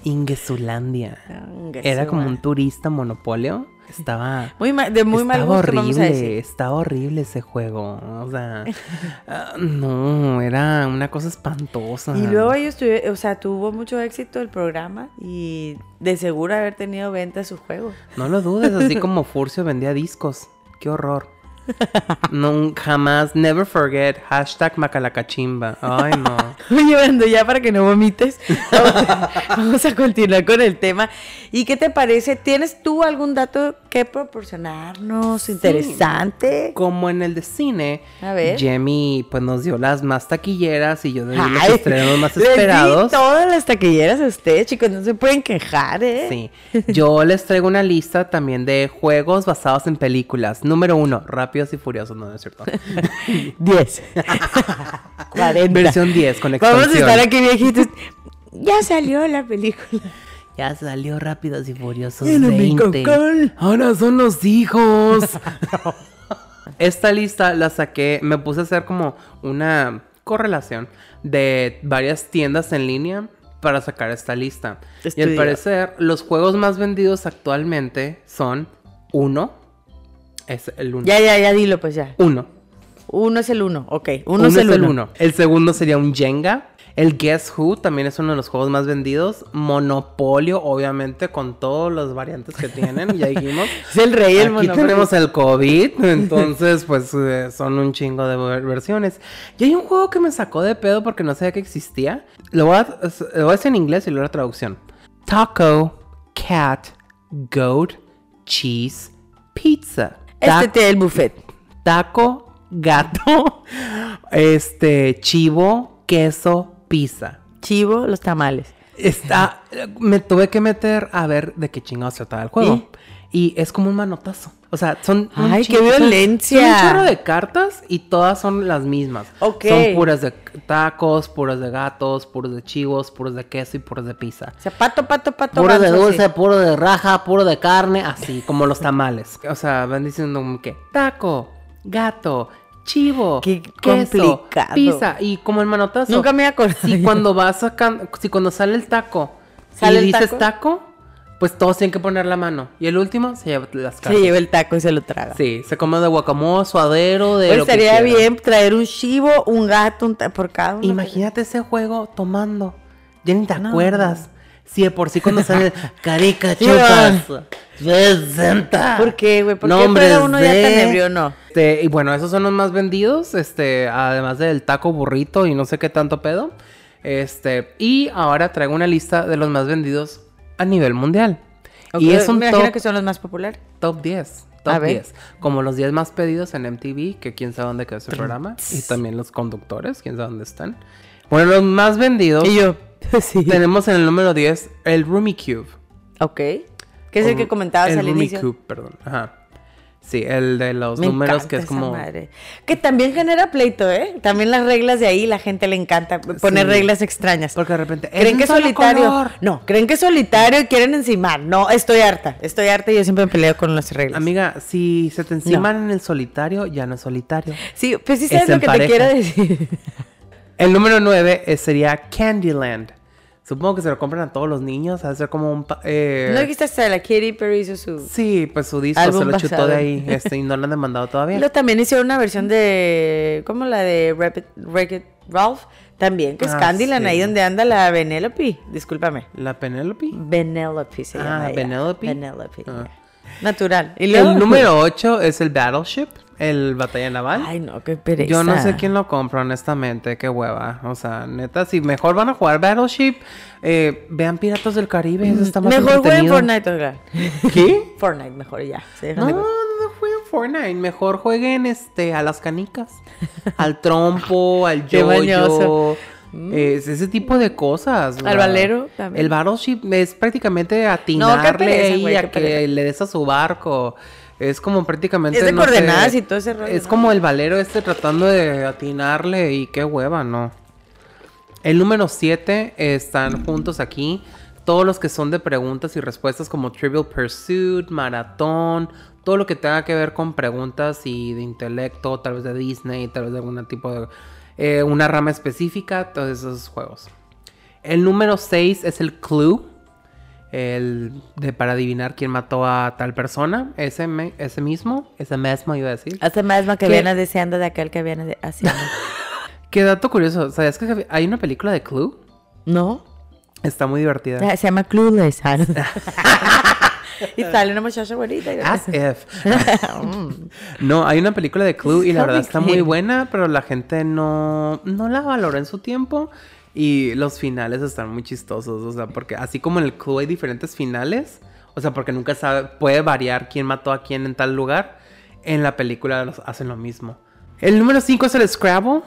Ingesulandia. <laughs> <laughs> Ingue Era como un turista monopolio. Estaba. Muy ma- de muy mal estaba vamos a horrible, decir. estaba horrible ese juego. O sea, <laughs> ah, no, era una cosa espantosa. Y luego ellos tuvieron, o sea, tuvo mucho éxito el programa y de seguro haber tenido venta su juego. No lo dudes, así <laughs> como Furcio vendía discos. Qué horror. <laughs> No, jamás, never forget. Hashtag Macalacachimba. Ay, no. <laughs> Oye, Brando, ya para que no vomites, vamos, <laughs> vamos a continuar con el tema. ¿Y qué te parece? ¿Tienes tú algún dato que proporcionarnos interesante? Como en el de cine, A ver. Jamie pues nos dio las más taquilleras y yo de los estrenos más esperados. todas las taquilleras a chicos, no se pueden quejar, ¿eh? Sí. Yo les traigo una lista también de juegos basados en películas. Número uno, Rápidos y Furiosos, no, no es cierto. <laughs> 10. 40. <laughs> Versión 10 con Vamos a expansión. estar aquí viejitos. Ya salió la película. Ya salió Rápidos y Furiosos Ya no me 20. cocan. Ahora son los hijos. <laughs> Esta lista la saqué, me puse a hacer como una correlación de varias tiendas en línea para sacar esta lista. Y al parecer, los juegos más vendidos actualmente son uno. Es el uno. Ya, ya, ya, dilo pues ya. Uno. Uno es el uno, ok. Uno, Uno es el uno. El segundo sería un Jenga. El Guess Who también es uno de los juegos más vendidos. Monopolio, obviamente, con todas las variantes que tienen, ya dijimos. <laughs> Es el rey del Aquí monopolio. tenemos el COVID, <laughs> entonces pues eh, son un chingo de ver- versiones. Y hay un juego que me sacó de pedo porque no sabía que existía. Lo voy a, lo voy a decir en inglés y luego la traducción. Taco, cat, goat, cheese, pizza. Este Ta- te el buffet. taco, gato, <laughs> este, chivo, queso, pizza. Chivo, los tamales. Está, me tuve que meter a ver de qué chingados se trataba el juego. Y es como un manotazo. O sea, son. Ay, qué son- violencia. Son un chorro de cartas y todas son las mismas. Ok. Son puras de tacos, puras de gatos, puros de chivos, puros de queso y puros de pizza. O sea, pato, pato, pato. Puro de dulce, sí. puro de raja, puro de carne, así como los tamales. O sea, van diciendo como que taco, gato, chivo, Qué queso, complicado. pizza y como el manotazo. Nunca me acordé. Si cuando vas sacando, si cuando sale el taco ¿Sale y el dices taco? taco? Pues todos tienen que poner la mano. Y el último se lleva las cartas. Se lleva el taco y se lo traga. Sí, se come de guacamole, suadero, de Pues lo estaría bien traer un chivo, un gato, un por cada uno. Imagínate ese juego tomando. Ya ni te acuerdas. Si de por sí cuando <laughs> sale carica chupas. 60. ¿Por qué, güey? ¿Por Nombres uno ya tan ebrio no? Este, y bueno, esos son los más vendidos. Este, además del taco burrito y no sé qué tanto pedo. Este, y ahora traigo una lista de los más vendidos a nivel mundial. Y es un me imagino top, que son los más populares. top 10. A Top ver. 10. Como los 10 más pedidos en MTV, que quién sabe dónde quedó ese programa. Y también los conductores, quién sabe dónde están. Bueno, los más vendidos. Y yo, <laughs> sí. Tenemos en el número 10 el Rumi Cube. Ok. ¿Qué es el que comentabas el al Rumi inicio? Cube, perdón. Ajá. Sí, el de los Me números que es como... madre. Que también genera pleito, ¿eh? También las reglas de ahí, la gente le encanta poner Sí. reglas extrañas. Porque de repente... ¿Creen que es solitario? color. No, creen que es solitario y quieren encimar. No, estoy harta. Estoy harta y yo siempre me peleo con las reglas. Amiga, si se te enciman en el solitario, ya no es solitario. Sí, pues sí Es sabes lo que pareja. te quiero decir. <laughs> El número 9 sería Candyland. Supongo que se lo compran a todos los niños. A ser como un... eh, ¿No dijiste hasta la Katy Perry hizo su... Sí, pues su disco se lo chutó de ahí. <laughs> Este, y no lo han demandado todavía. Lo también hicieron una versión de... ¿Cómo la de Wreck-It Ralph? También, que es Ah, Candyland, sí. ahí donde anda la Penelope. Discúlpame. La Penelope. Penelope se Ah, llama ella. Penelope. Penelope. Ah. Natural. ¿Y luego? El número 8 es el Battleship, el batalla naval. Ay, no, qué pereza. Yo no sé quién lo compra, honestamente, qué hueva. O sea, neta, si mejor van a jugar Battleship, eh, vean Piratas del Caribe, eso está más Mejor jueguen. Fortnite, oigan. ¿Qué? <laughs> Fortnite, mejor y ya. No, no, no jueguen Fortnite, mejor jueguen este a las canicas, al trompo, <laughs> al Qué yo mañoso. ese tipo de cosas. Al valero también. El battleship es prácticamente atinarle pereza, ahí güey, a que pereza. le des a su barco. Es como prácticamente. Es de no sé, coordenadas y todo ese rollo, Es ¿no? como el valero este tratando de atinarle y qué hueva, ¿no? El número 7 están juntos aquí. Todos los que son de preguntas y respuestas como Trivial Pursuit, Maratón, todo lo que tenga que ver con preguntas y de intelecto, tal vez de Disney, tal vez de algún tipo de... eh, una rama específica, todos esos juegos. El número 6 es el Clue. El de para adivinar quién mató a tal persona. Ese, me- ese mismo. Ese mismo iba a decir. Hace más que ¿Qué? viene deseando de aquel que viene de- haciendo. <laughs> Qué dato curioso. ¿Sabías que hay una película de Clue? ¿No? Está muy divertida. Ah, Se llama Clueless. ah, <laughs> y sale una muchacha bonita. y- As <laughs> if. no, hay una película de Clue y la verdad está muy buena, pero la gente no, no la valoró en su tiempo. Y los finales están muy chistosos. O sea, porque así como en el Clue hay diferentes finales. O sea, porque nunca sabe, puede variar quién mató a quién en tal lugar. En la película hacen lo mismo. El número 5 es el Scrabble.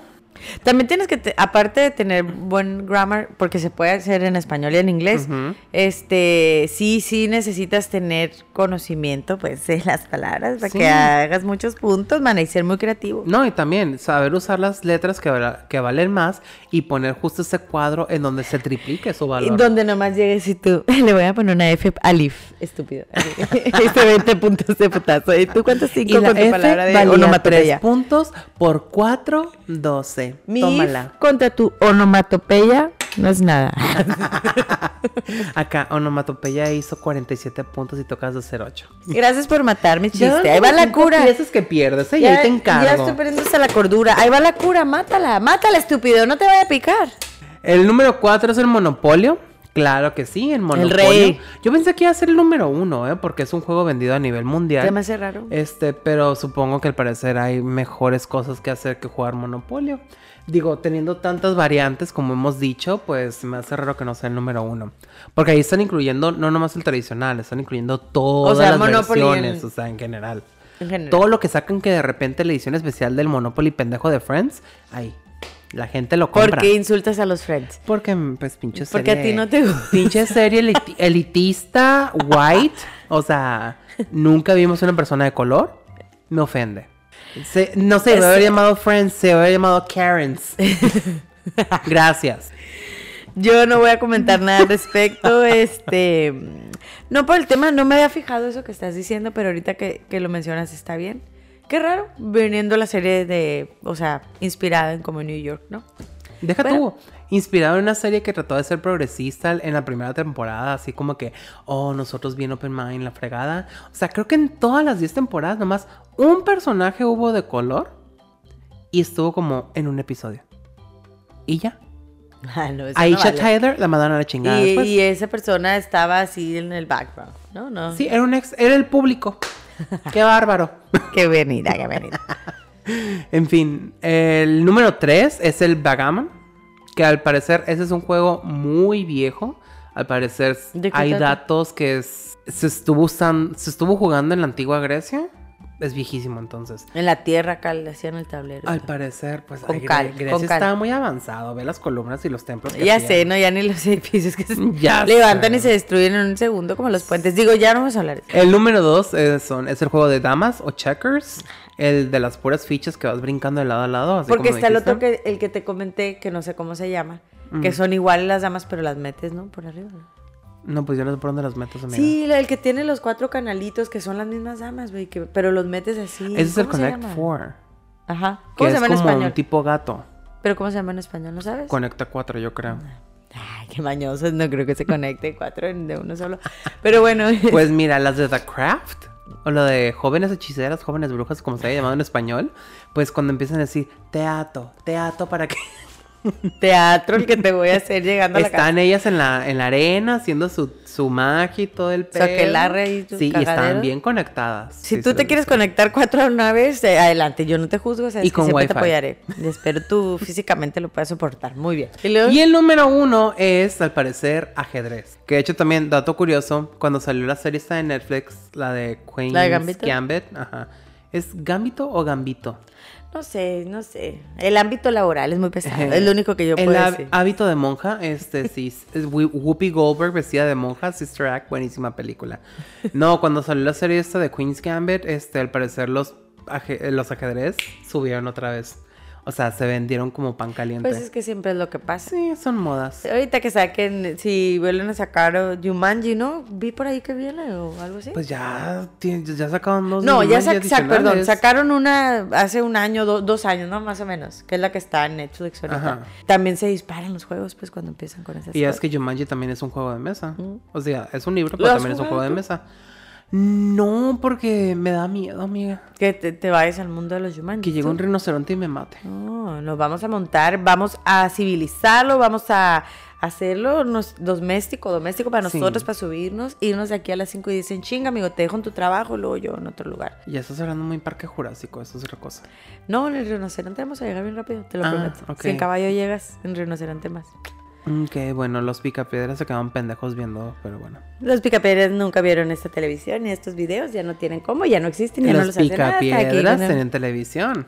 También tienes que, te- aparte de tener buen grammar, porque se puede hacer en español y en inglés, este, sí, sí necesitas tener conocimiento, pues, de las palabras para Sí. que hagas muchos puntos, man, y ser muy creativo. No, y también saber usar las letras que, valen más y poner justo ese cuadro en donde se triplique su Y valor. Donde nomás llegues y tú, <laughs> le voy a poner una F a Leaf, estúpido. <laughs> Hice 20 puntos de putazo. ¿Y tú cuántos Y cinco la con tu F palabra de onomatopeya? 3 puntos por 4, 12. Mi Tómala. if contra tu onomatopeya no es nada. <laughs> Acá, onomatopeya hizo 47 puntos y tocas de 08. Gracias por matar mi chiste. Ahí va la cura. piezas que pierdes, ¿eh? Y ahí te encargo. ya estoy perdiendo hasta la cordura. Ahí va la cura, mátala, mátala, estúpido, no te vaya a picar. El número 4 es el Monopolio. Claro que sí, el Monopolio. rey. Yo pensé que iba a ser el número 1, ¿eh? Porque es un juego vendido a nivel mundial. Se me hace raro. Este, pero supongo que al parecer hay mejores cosas que hacer que jugar Monopolio. Digo, teniendo tantas variantes como hemos dicho, pues me hace raro que no sea el número uno. Porque ahí están incluyendo no nomás el tradicional, están incluyendo todas sea, las Monopoly en- versiones, o sea, en general. En general. Todo lo que sacan que de repente la edición especial del Monopoly pendejo de Friends, ahí. La gente lo compra. ¿Por qué insultas a los friends? Porque, pues, pinche serie. Porque a ti no te gusta. Pinche serie eliti- elitista, white. O sea, nunca vimos una persona de color. Me ofende. Se- no sé, me habría llamado Friends, se habría llamado Karens. <laughs> Gracias. Yo no voy a comentar nada al respecto. <laughs> Este. No por el tema, no me había fijado eso que estás diciendo, pero ahorita que, que lo mencionas está bien. Qué raro, viniendo la serie de. O sea, inspirada en como New York, ¿no? Deja Bueno. tú. Inspirado en una serie que trató de ser progresista en la primera temporada, así como que, oh, nosotros bien open mind, la fregada. O sea, creo que en todas las 10 temporadas nomás un personaje hubo de color y estuvo como en un episodio. Y ya. <laughs> Ah, no, eso no Aisha vale. Tyler la mandaron a la chingada Y, después. y esa persona estaba así en el background, ¿no? No. Sí, era un ex, era el público. <laughs> Qué bárbaro. Qué venida, qué venida. En fin, el número 3 es el Bagamon. Que al parecer ese es un juego muy viejo. Al parecer ¿De qué hay trata? datos que es- se, estuvo usan- se estuvo jugando en la antigua Grecia. Es viejísimo entonces. En la tierra acá le hacían el tablero. Al parecer, pues Con ay, cal, Grecia con cal. estaba muy avanzado. Ve las columnas y los templos. que Ya hacían. sé, ¿no? Ya ni los <laughs> edificios que se Ya levantan sé. y se destruyen en un segundo como los puentes. Digo, ya no vamos a hablar. El número dos es, son, es el juego de damas o checkers. El de las puras fichas que vas brincando de lado a lado. así Porque como está el otro que el que te comenté, que no sé cómo se llama, que son iguales las damas, pero las metes, ¿no? Por arriba. ¿no? No, pues yo no sé por dónde las metes, amiga. Sí, el que tiene los cuatro canalitos que son las mismas damas, güey, que- pero los metes así. Ese es el ¿Cómo se Connect llama? 4. Ajá. Que ¿Cómo es se llama en como español? un tipo gato. Pero ¿cómo se llama en español? ¿No sabes? Conecta 4, yo creo. Ay, qué mañosos, no creo que se conecte cuatro de uno solo. Pero bueno, <laughs> Pues mira, las de The Craft, o lo de jóvenes hechiceras, jóvenes brujas, como se haya llamado en español, pues cuando empiezan a decir teatro, teatro para que teatro el que te voy a hacer llegando a la casa. están ellas en la, en la arena haciendo su, su magia y todo el pedo. aquelarre y su Sí, y cagadero. están bien conectadas. Si Sí, tú te quieres conectar cuatro a una vez, eh, adelante, yo no te juzgo, sabes Y que con siempre te apoyaré. Y espero tú <laughs> físicamente lo puedas soportar. Muy bien. Y Y el número uno es, al parecer, ajedrez. Que de hecho también, dato curioso, cuando salió la serie esta de Netflix, la de Queen's ¿La de? Gambit, ajá. ¿Es Gambito o Gambito? No sé, no sé. El ámbito laboral es muy pesado. es lo único que yo El puedo decir. hábito de monja, este sí, <laughs> es Wh- Whoopi Goldberg vestida de monja, Sister Act, buenísima película. No, cuando salió la serie esta de Queen's Gambit, este, al parecer los, aje- los ajedrez subieron otra vez. O sea, se vendieron como pan caliente. Pues es que siempre es lo que pasa. Sí, son modas. Ahorita que saquen, si vuelven a sacar Jumanji, ¿no? Vi por ahí que viene o algo así. Pues ya, ya sacaron dos no, ya Jumanji sac- sac- perdón, sacaron una hace un año, do- dos años, ¿no? Más o menos, que es la que está en Netflix ahorita. Ajá. También se disparan los juegos, pues, cuando empiezan con esas Y es cosas. que Jumanji también es un juego de mesa. O sea, es un libro, ¿Lo pero también es un juego de mesa. No, porque me da miedo, amiga. Que te, te vayas al mundo de los Jumanji. Que llegue un rinoceronte y me mate. No, nos vamos a montar, vamos a civilizarlo, vamos a hacerlo nos- doméstico, doméstico para Sí. nosotros, para subirnos, irnos de aquí a las 5 y dicen, chinga, amigo, te dejo en tu trabajo, luego yo en otro lugar. Ya estás hablando muy parque jurásico, eso es otra cosa. No, en el rinoceronte vamos a llegar bien rápido, te lo Ah, prometo. ok. Si en caballo llegas, en rinoceronte más. Ok, bueno, los picapiedras se quedaban pendejos viendo, pero bueno. Los picapiedras nunca vieron esta televisión ni estos videos, ya no tienen cómo, ya no existen, ya no los los hacen nada. aquí, picapiedras ¿no? tenían televisión.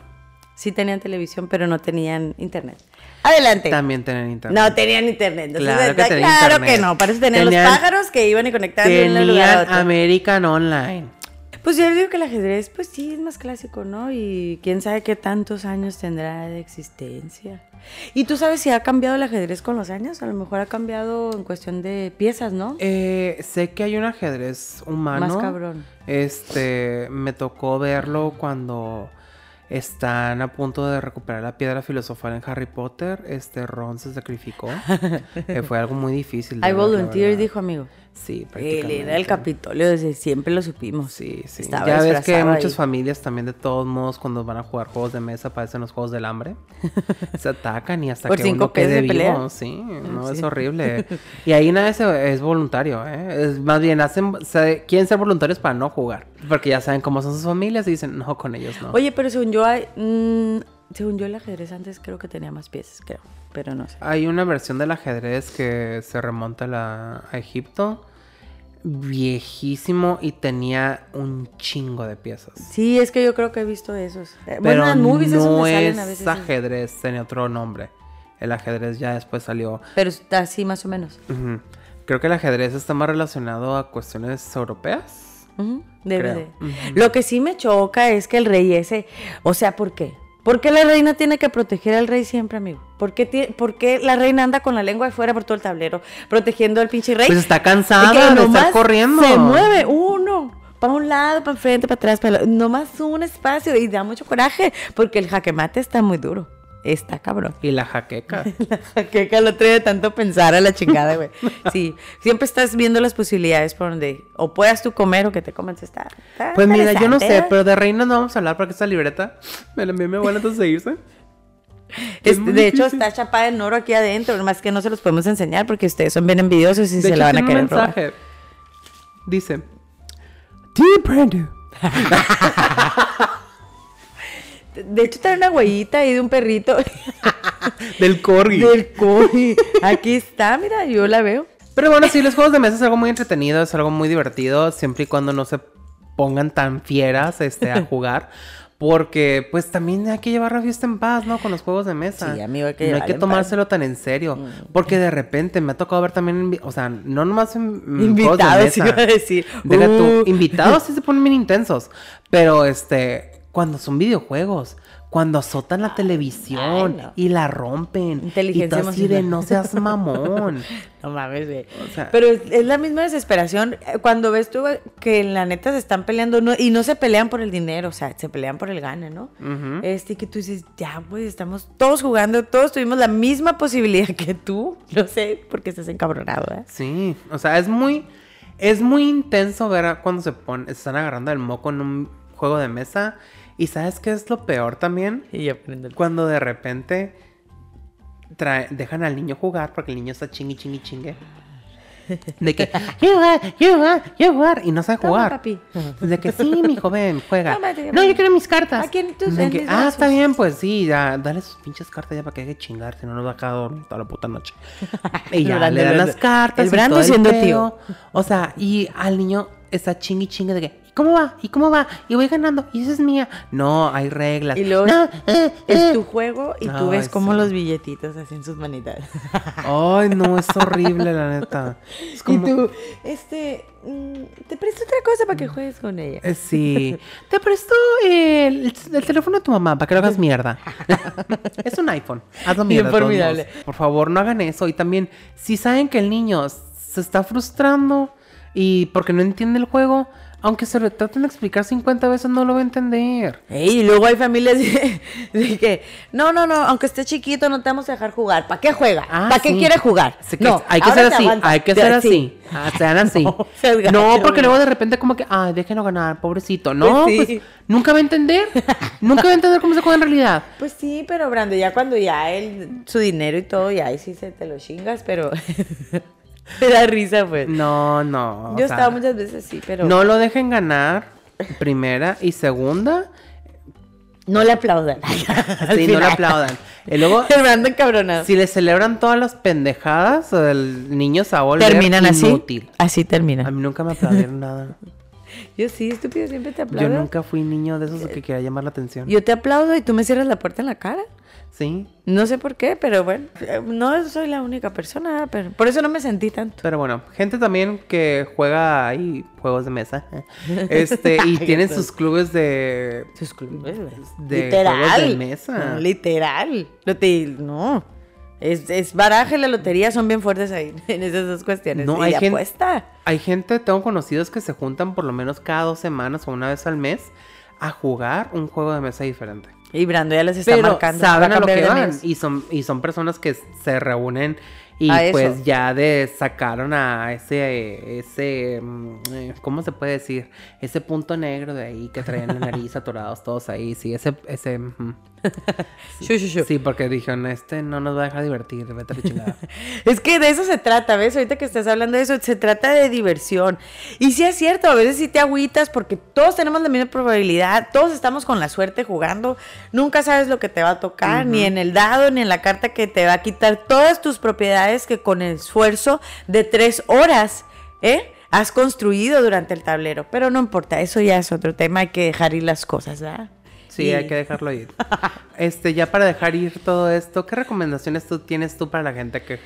Sí tenían televisión, pero no tenían internet. Adelante. También tenían internet. No tenían internet. Entonces, Claro que tenían claro internet. que no. Para eso tenían, Tenían- los pájaros que iban y conectaban de un lugar a Tenían otro. American Online. Pues yo digo que el ajedrez, pues sí, es más clásico, ¿no? Y quién sabe qué tantos años tendrá de existencia. ¿Y tú sabes si ha cambiado el ajedrez con los años? A lo mejor ha cambiado en cuestión de piezas, ¿no? Eh, sé que hay un ajedrez humano. Más cabrón. Este, me tocó verlo cuando están a punto de recuperar la piedra filosofal en Harry Potter. Este, Ron se sacrificó. <laughs> Eh, fue algo muy difícil. I volunteer, dijo amigo. Sí, Él prácticamente. era el Capitolio, desde siempre lo supimos. Sí, sí. Estaba ya ves que disfrazado muchas familias también de todos modos cuando van a jugar juegos de mesa parecen los juegos del hambre. <laughs> Se atacan y hasta Por que cinco uno quede vivo. pelea. Sí, no, Sí. es horrible. <laughs> Y ahí nada es, es voluntario, ¿eh? Es más bien hacen, se- quieren ser voluntarios para no jugar. Porque ya saben cómo son sus familias y dicen, no, con ellos no. Oye, pero según yo, hay, mm, según yo el ajedrez antes creo que tenía más piezas, creo. Pero no sé. Hay una versión del ajedrez que se remonta a, la- a Egipto. Viejísimo y tenía un chingo de piezas. Sí, es que yo creo que he visto esos. Eh, Pero bueno, en movies esos no me salen es a veces. ajedrez, tenía otro nombre. El ajedrez ya después salió. Pero está así más o menos. Creo que el ajedrez está más relacionado a cuestiones europeas. Ujú, debe de. Ujú. Lo que sí me choca es que el rey ese, o sea, ¿por qué? ¿Por qué la reina tiene que proteger al rey siempre, amigo? ¿Por qué, por qué la reina anda con la lengua de fuera por todo el tablero protegiendo al pinche rey? Pues está cansada de nomás estar corriendo. Se mueve uno. Para un lado, para enfrente, para atrás, para nomás un espacio y da mucho coraje porque el jaque mate está muy duro. Está cabrón. Y la jaqueca. Que que lo trae de tanto pensar a la chingada, güey. <laughs> Sí, siempre estás viendo las posibilidades por donde o puedas tú comer o que te comas. Está, está Pues mira, yo no sé, pero de reina no vamos a hablar porque esta libreta me la envió mi abuela antes de irse. <laughs> Es- es de hecho, difícil. está chapada en oro aquí adentro, más que no se los podemos enseñar porque ustedes son bien envidiosos y De se hecho, la van a querer un robar. mensaje. Dice: <laughs> Dear Brando, De hecho, trae una huellita ahí de un perrito. <laughs> del corgi. del corgi. Aquí está, mira, yo la veo. Pero bueno, sí, los juegos de mesa es algo muy entretenido, es algo muy divertido, siempre y cuando no se pongan tan fieras este, a <laughs> jugar. Porque, pues, también hay que llevar la fiesta en paz, ¿no? Con los juegos de mesa. Sí, amigo, hay que No hay que tomárselo tan en serio. Mm. Porque de repente me ha tocado ver también, o sea, no nomás de Invitados, mesa. iba a decir. Deja tú, Uh. invitados sí se ponen bien intensos. Pero este, cuando son videojuegos, cuando azotan la televisión Ay, no. y la rompen. Inteligencia y tú así de no seas mamón. <laughs> No mames, güey. O sea- Pero es, es la misma desesperación eh, cuando ves tú güey, que la neta se están peleando no- y no se pelean por el dinero, o sea, se pelean por el gane, ¿no? Este, que tú dices, ya, pues estamos todos jugando, todos tuvimos la misma posibilidad que tú. <laughs> No sé, porque estás encabronado, ¿eh? Sí, o sea, es muy, es muy intenso ver cuando se ponen, se están agarrando el moco en un juego de mesa. Y sabes qué es lo peor también? Y el... Cuando de repente trae- dejan al niño jugar porque el niño está chingui, chingui, chingue. <laughs> De que, yo jugar, yo jugar, yo jugar. Y no sabe Toma, jugar. papi. De que sí, mi joven, juega. Tómate, no, yo quiero mis cartas. Aquí en tus- De que, ah, está bien, pues sí, ya, dale sus pinches cartas ya para que deje chingar, si no nos va a quedar dormir toda la puta noche. <laughs> y ya, Brando, le dan las cartas. El Brando siendo tío. O sea, y al niño está chingui, chingue de que, ¿y cómo va? ¿Y cómo va? Y voy ganando, y esa es mía. No, hay reglas. Y luego No, eh, es eh. tu juego y tú ves como sí. los billetitos así en sus manitas. <laughs> Ay, no, es horrible, la neta. Es como... Y tú, este, mm, te presto otra cosa para que juegues con ella. Eh, Sí. Te presto el, el teléfono de tu mamá para que lo hagas <laughs> mierda. <laughs> es un iPhone. Hazlo Bien mierda. todos formidable. Por favor, no hagan eso. Y también, si saben que el niño se está frustrando y porque no entiende el juego, aunque se lo traten de explicar 50 veces, no lo va a entender. Ey, y luego hay familias <laughs> de, de que, no, no, no, aunque esté chiquito, no te vamos a dejar jugar. ¿Para qué juega? Ah, ¿Para qué quiere jugar? Que no, hay que ser así, aguanta. hay que ser así. sí. Ah, sean <laughs> así. No, porque luego de repente como que, ay, déjenlo ganar, pobrecito. No, Pues pues, nunca va a entender. nunca va a entender cómo se juega en realidad. <laughs> Pues sí, pero Brando, ya cuando ya él, su dinero y todo, ya ahí sí se te lo chingas, pero te <laughs> da risa, pues. No, no. o Yo sea, estado muchas veces así, pero No lo dejen ganar, primera y segunda. no le aplaudan. <laughs> <laughs> Al Sí, no le aplaudan. Y luego, El Brando encabronado. si le celebran todas las pendejadas, el niño se va a volver Terminan así. Así A terminan. mí nunca me aplaudieron nada. Yo sí, estúpido, siempre te Yo aplaudo. nunca fui niño de esos que quería llamar la atención. Yo te aplaudo y tú me cierras la puerta en la cara. Sí, No sé por qué, pero bueno, eh, no soy la única persona, pero por eso no me sentí tanto. pero bueno, gente también que juega ahí juegos de mesa. <laughs> Este, y <laughs> tienen sus clubes de Sus clubes, de juegos de mesa. No, literal. Lo te- no. Es, es baraja y la lotería son bien fuertes ahí <laughs> en esas dos cuestiones. No, Y hay gente- apuesta. Hay gente, tengo conocidos que se juntan por lo menos cada dos semanas o una vez al mes a jugar un juego de mesa diferente. Y Brando ya les está Pero marcando. saben a lo que van y son y son personas que se reúnen y A eso. pues ya de sacaron a ese ese mm, eh, ¿cómo se puede decir? Ese punto negro de ahí que traían la <laughs> nariz atorados todos ahí, sí, ese ese <laughs> shu. Sí, porque dijeron, este no nos va a dejar divertir, vete a la. <laughs> Es que de eso se trata, ¿ves? Ahorita que estás hablando de eso, se trata de diversión. Y sí es cierto, a veces sí te agüitas porque todos tenemos la misma probabilidad, todos estamos con la suerte jugando, nunca sabes lo que te va a tocar, ni en el dado, ni en la carta que te va a quitar todas tus propiedades que con el esfuerzo de tres horas, ¿eh? Has construido durante el tablero. Pero no importa, eso ya es otro tema, hay que dejar ir las cosas, ¿verdad? Sí, Y- hay que dejarlo ir. Este, ya para dejar ir todo esto, ¿qué recomendaciones tú tienes tú para la gente que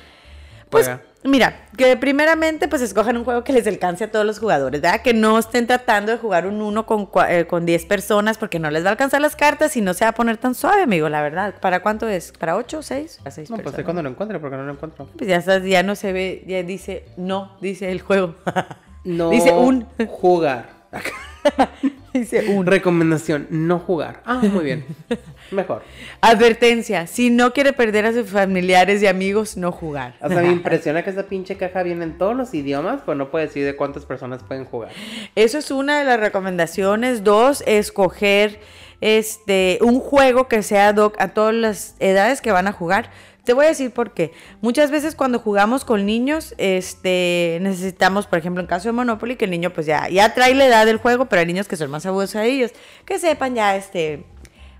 Pues mira, que primeramente pues escojan un juego que les alcance a todos los jugadores, ¿verdad? Que no estén tratando de jugar un uno con, eh, con 10 personas porque no les va a alcanzar las cartas y no se va a poner tan suave, amigo, la verdad. ¿Para cuánto es? ¿Para 8 o 6? A 6 No, pues sé cuando lo encuentre, porque no lo encuentro. Pues ya, estás- ya no se ve, ya dice no, dice el juego. <laughs> No Dice un. jugar. <laughs> dice un. Recomendación, no jugar. Ah, muy bien. <laughs> Mejor. Advertencia, si no quiere perder a sus familiares y amigos, no jugar. O sea, me <laughs> impresiona que esa pinche caja viene en todos los idiomas, pero no puede decir de cuántas personas pueden jugar. Eso es una de las recomendaciones. Dos, escoger este un juego que sea ad hoc a todas las edades que van a jugar. Te voy a decir por qué. Muchas veces cuando jugamos con niños, este, necesitamos, por ejemplo, en caso de Monopoly, que el niño pues ya, ya trae la edad del juego, pero hay niños que son más abusos a ellos, que sepan ya, este,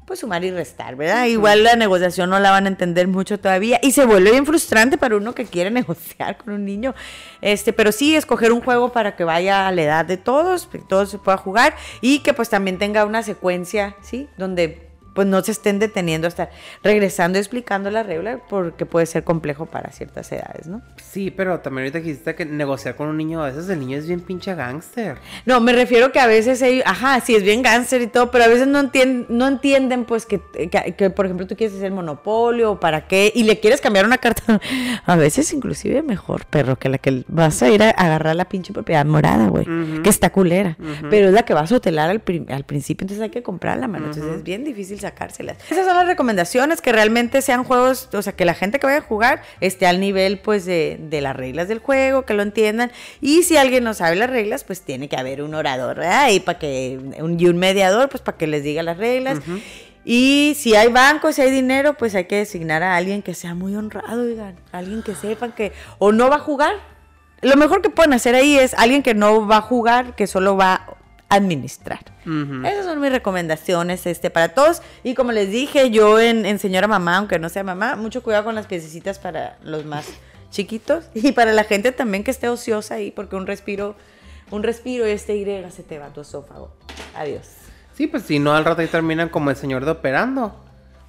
pues sumar y restar, ¿verdad? Igual la negociación no la van a entender mucho todavía y se vuelve bien frustrante para uno que quiere <laughs> negociar con un niño. Este, pero sí escoger un juego para que vaya a la edad de todos, que todos se pueda jugar y que pues también tenga una secuencia, ¿sí? Donde pues no se estén deteniendo hasta regresando y explicando la regla porque puede ser complejo para ciertas edades, ¿no? Sí, pero también ahorita dijiste que negociar con un niño, a veces el niño es bien pinche gángster. No, me refiero que a veces ellos, ajá, sí es bien gángster y todo, pero a veces no entienden, no entienden pues que, que, por ejemplo tú quieres hacer monopolio o para qué y le quieres cambiar una carta. <laughs> A veces inclusive mejor, perro, que la que vas a ir a agarrar la pinche propiedad morada, güey, que está culera, pero es la que vas a hotelar al, al principio, entonces hay que comprarla, mano. Entonces es bien difícil sacárselas. Esas son las recomendaciones, que realmente sean juegos, o sea, que la gente que vaya a jugar esté al nivel, pues, de, de las reglas del juego, que lo entiendan. Y si alguien no sabe las reglas, pues tiene que haber un orador, ¿verdad? Y, para que, un, y un mediador, pues, para que les diga las reglas. Y si hay bancos, si hay dinero, pues hay que designar a alguien que sea muy honrado, digan, alguien que sepan que o no va a jugar. Lo mejor que pueden hacer ahí es alguien que no va a jugar, que solo va administrar. Esas son mis recomendaciones este, para todos. Y como les dije, yo en, Señora Mamá, aunque no sea mamá, mucho cuidado con las piececitas para los más <laughs> chiquitos y para la gente también que esté ociosa ahí, porque un respiro, un respiro y este Y se te va a tu esófago. Adiós. Sí, pues si no, al rato ahí terminan como el señor de operando.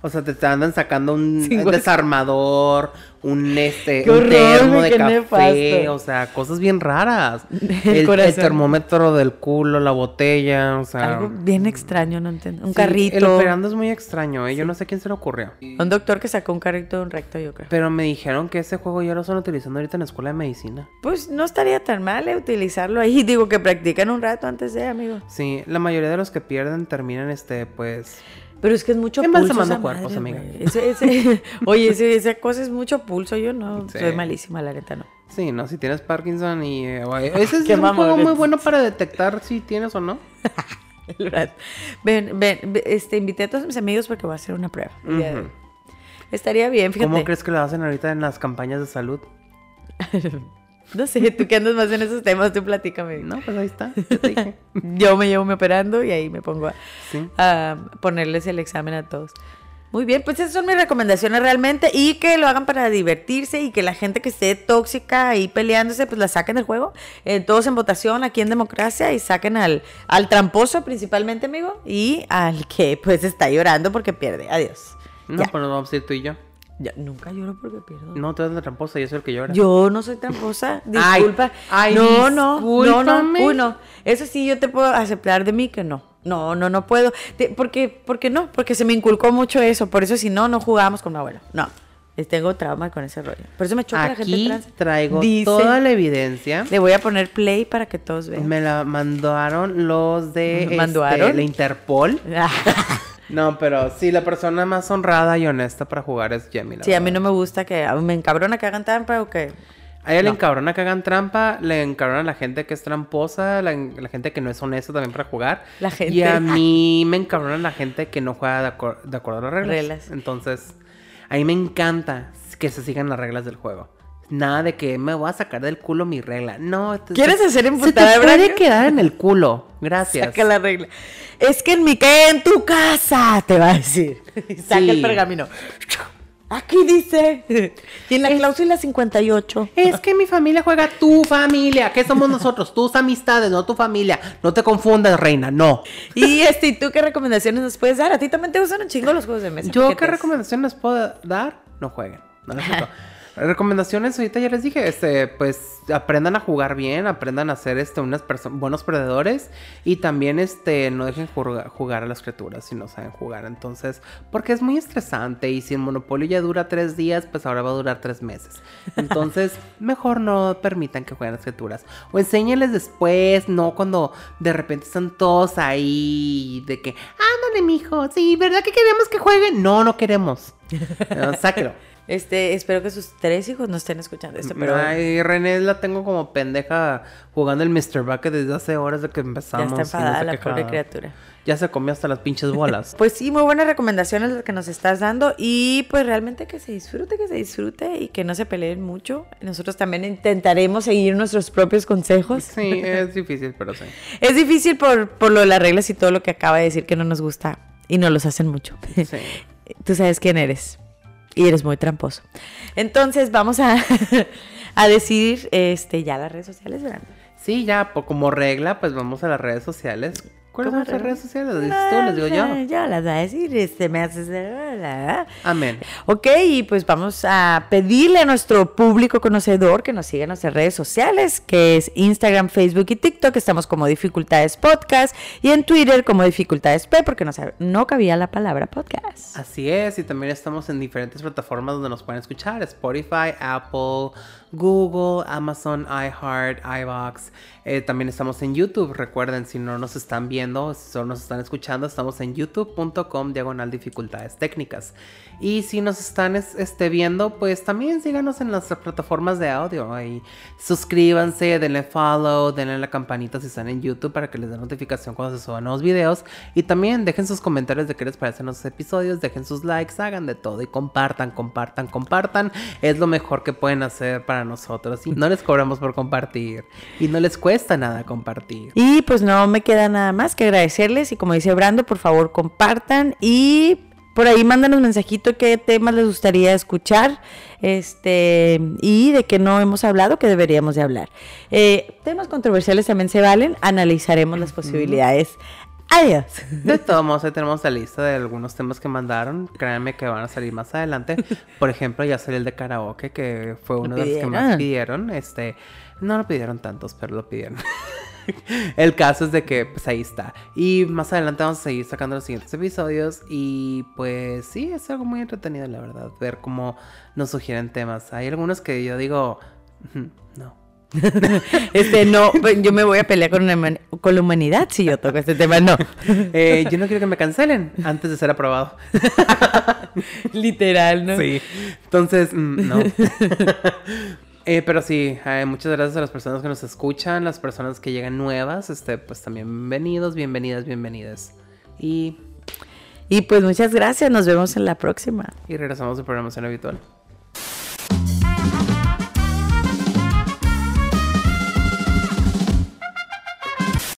O sea, te andan sacando un <laughs> desarmador, un este un termo de café, o sea, cosas bien raras. <laughs> El, termómetro del culo, la botella, o sea. Algo bien extraño, no entiendo. Un carrito. El operando es muy extraño, ¿eh? Yo no sé quién se le ocurrió. Un doctor que sacó un carrito de un recto, yo creo. Pero me dijeron que ese juego ya lo están utilizando ahorita en la escuela de medicina. Pues no estaría tan mal ¿eh? utilizarlo ahí. <laughs> Digo que practican un rato antes de, amigo. Sí, la mayoría de los que pierden terminan este, pues pero es que es mucho pulso. Esa cuerpos, amiga. <laughs> oye, esa cosa es mucho pulso. Yo no soy malísima, la neta no. Sí, no, si tienes Parkinson y. Eh, ese es <laughs> un juego muy bueno para detectar si tienes o no. <laughs> ven, ven, este, invité a todos mis amigos porque voy a hacer una prueba. Estaría bien, fíjate. ¿Cómo crees que lo hacen ahorita en las campañas de salud? No sé, tú que andas más en esos temas, tú platícame. No, pues ahí está. <laughs> Yo, me llevo me operando y ahí me pongo a, ponerles el examen a todos. Muy bien, pues esas son mis recomendaciones realmente y que lo hagan para divertirse y que la gente que esté tóxica y peleándose, pues la saquen del juego. Eh, todos en votación aquí en democracia y saquen al, al tramposo principalmente, amigo, y al que pues está llorando porque pierde. Adiós. No, pues nos vamos a ir tú y yo nunca lloro porque pierdo. No, tú eres la tramposa, yo soy el que llora. Yo no soy tramposa, <laughs> disculpa. Ay, no, no, no, no, uno. Eso sí, yo te puedo aceptar de mí que no. No, no, no puedo. porque, porque no, porque se me inculcó mucho eso. Por eso si no, no jugábamos con mi abuela. No. Tengo trauma con ese rollo. Por eso me choca la gente trans. traigo toda la evidencia. Le voy a poner play para que todos vean. Me la mandaron los de este, la Interpol. <laughs> No, pero sí, la persona más honrada y honesta para jugar es Jamie. Sí, a mí no me gusta que. Me encabrona que hagan trampa o que. A ella le encabrona que hagan trampa, le encabrona a la gente que es tramposa, la, gente que no es honesta también para jugar. La gente. Y a <laughs> mí me encabrona la gente que no juega de, acuerdo a las reglas. reglas. Entonces, a mí me encanta que se sigan las reglas del juego. Nada de que me voy a sacar del culo mi regla. No. ¿Quieres hacer emputada? Se te puede quedar en el culo. Gracias. Saca la regla. Es que en mi que en tu casa, te va a decir. <laughs> Saca el pergamino. Aquí dice. Y en la cláusula 58. Es que mi familia juega tu familia. ¿Qué somos nosotros? Tus amistades, no tu familia. No te confundas, reina, no. <laughs> Y este, ¿tú qué recomendaciones nos puedes dar? A ti también te gustan un chingo los juegos de mesa. ¿Yo qué recomendaciones puedo dar? No jueguen. No <laughs> Recomendaciones, ahorita ya les dije, este, pues aprendan a jugar bien, aprendan a ser este, unas buenos perdedores y también este, no dejen jugar, a las criaturas si no saben jugar. Entonces, porque es muy estresante y si el monopolio ya dura tres días, pues ahora va a durar tres meses. Entonces, <laughs> mejor no permitan que jueguen las criaturas. O enséñenles después, no cuando de repente están todos ahí de que, ándale, mijo, sí, ¿verdad que queremos que jueguen? No, no queremos. <laughs> sáquelo. Este, espero que sus tres hijos no estén escuchando esto, pero... Ay, René la tengo como pendeja jugando el Mr. Bucket desde hace horas de que empezamos. Ya está enfadada la pobre criatura. Ya se comió hasta las pinches bolas. <laughs> pues sí, muy buenas recomendaciones las que nos estás dando y pues realmente que se disfrute, que se disfrute y que no se peleen mucho. Nosotros también intentaremos seguir nuestros propios consejos. Sí, es difícil, pero sí. <laughs> es difícil por, por lo de las reglas y todo lo que acaba de decir que no nos gusta Y no los hacen mucho. Sí. <laughs> Tú sabes quién eres. Y eres muy tramposo. Entonces vamos a, <laughs> a decir este, ya las redes sociales, ¿verdad? Sí, ya, como regla, pues vamos a las redes sociales. ¿Cuáles ¿Cómo son regla? redes sociales? ¿Las dices tú? ¿Las digo yo? Ya las voy a decir, este, me haces... Amén. Ok, y pues vamos a pedirle a nuestro público conocedor que nos siga en nuestras redes sociales, que es Instagram, Facebook y TikTok. Estamos como Dificultades Podcast y en Twitter como Dificultades P, porque no, no cabía la palabra podcast. Así es, y también estamos en diferentes plataformas donde nos pueden escuchar: Spotify, Apple, Google, Amazon, iHeart, iBox. Eh, también estamos en YouTube. Recuerden, si no nos están viendo, si solo nos están escuchando, estamos en youtube.com diagonal dificultades técnicas. Y si nos están es- este, viendo, pues también síganos en las plataformas de audio. Suscríbanse, denle follow, denle la campanita si están en YouTube para que les dé notificación cuando se suban nuevos videos. Y también dejen sus comentarios de qué les parecen los episodios, dejen sus likes, hagan de todo y compartan, compartan, compartan. Es lo mejor que pueden hacer para nosotros. Y no les cobramos por compartir. Y no les cuesta nada compartir. Y pues no me queda nada más que agradecerles y como dice Brando, por favor compartan y por ahí mándanos mensajito qué temas les gustaría escuchar este y de qué no hemos hablado que deberíamos de hablar. Eh, temas controversiales también se valen, analizaremos las posibilidades. Adiós. De todos modos, ahí tenemos la lista de algunos temas que mandaron. Créanme que van a salir más adelante. Por ejemplo, ya salió el de karaoke, que fue uno de los que más pidieron. Este, no lo pidieron tantos, pero lo pidieron. <laughs> el caso es de que, pues ahí está. Y más adelante vamos a seguir sacando los siguientes episodios. Y pues sí, es algo muy entretenido, la verdad, ver cómo nos sugieren temas. Hay algunos que yo digo, "Ujú, no. <laughs> Este no, pues, yo me voy a pelear con, la human- con la humanidad si yo toco este tema, no. <laughs> Eh, yo no quiero que me cancelen antes de ser aprobado. <laughs> Literal, ¿no? Sí. Entonces, mm, no. Eh, pero sí, eh, muchas gracias a las personas que nos escuchan, las personas que llegan nuevas, este, pues también bienvenidos, bienvenidas, bienvenidas. Y, Y pues muchas gracias, nos vemos en la próxima. y regresamos a programación habitual.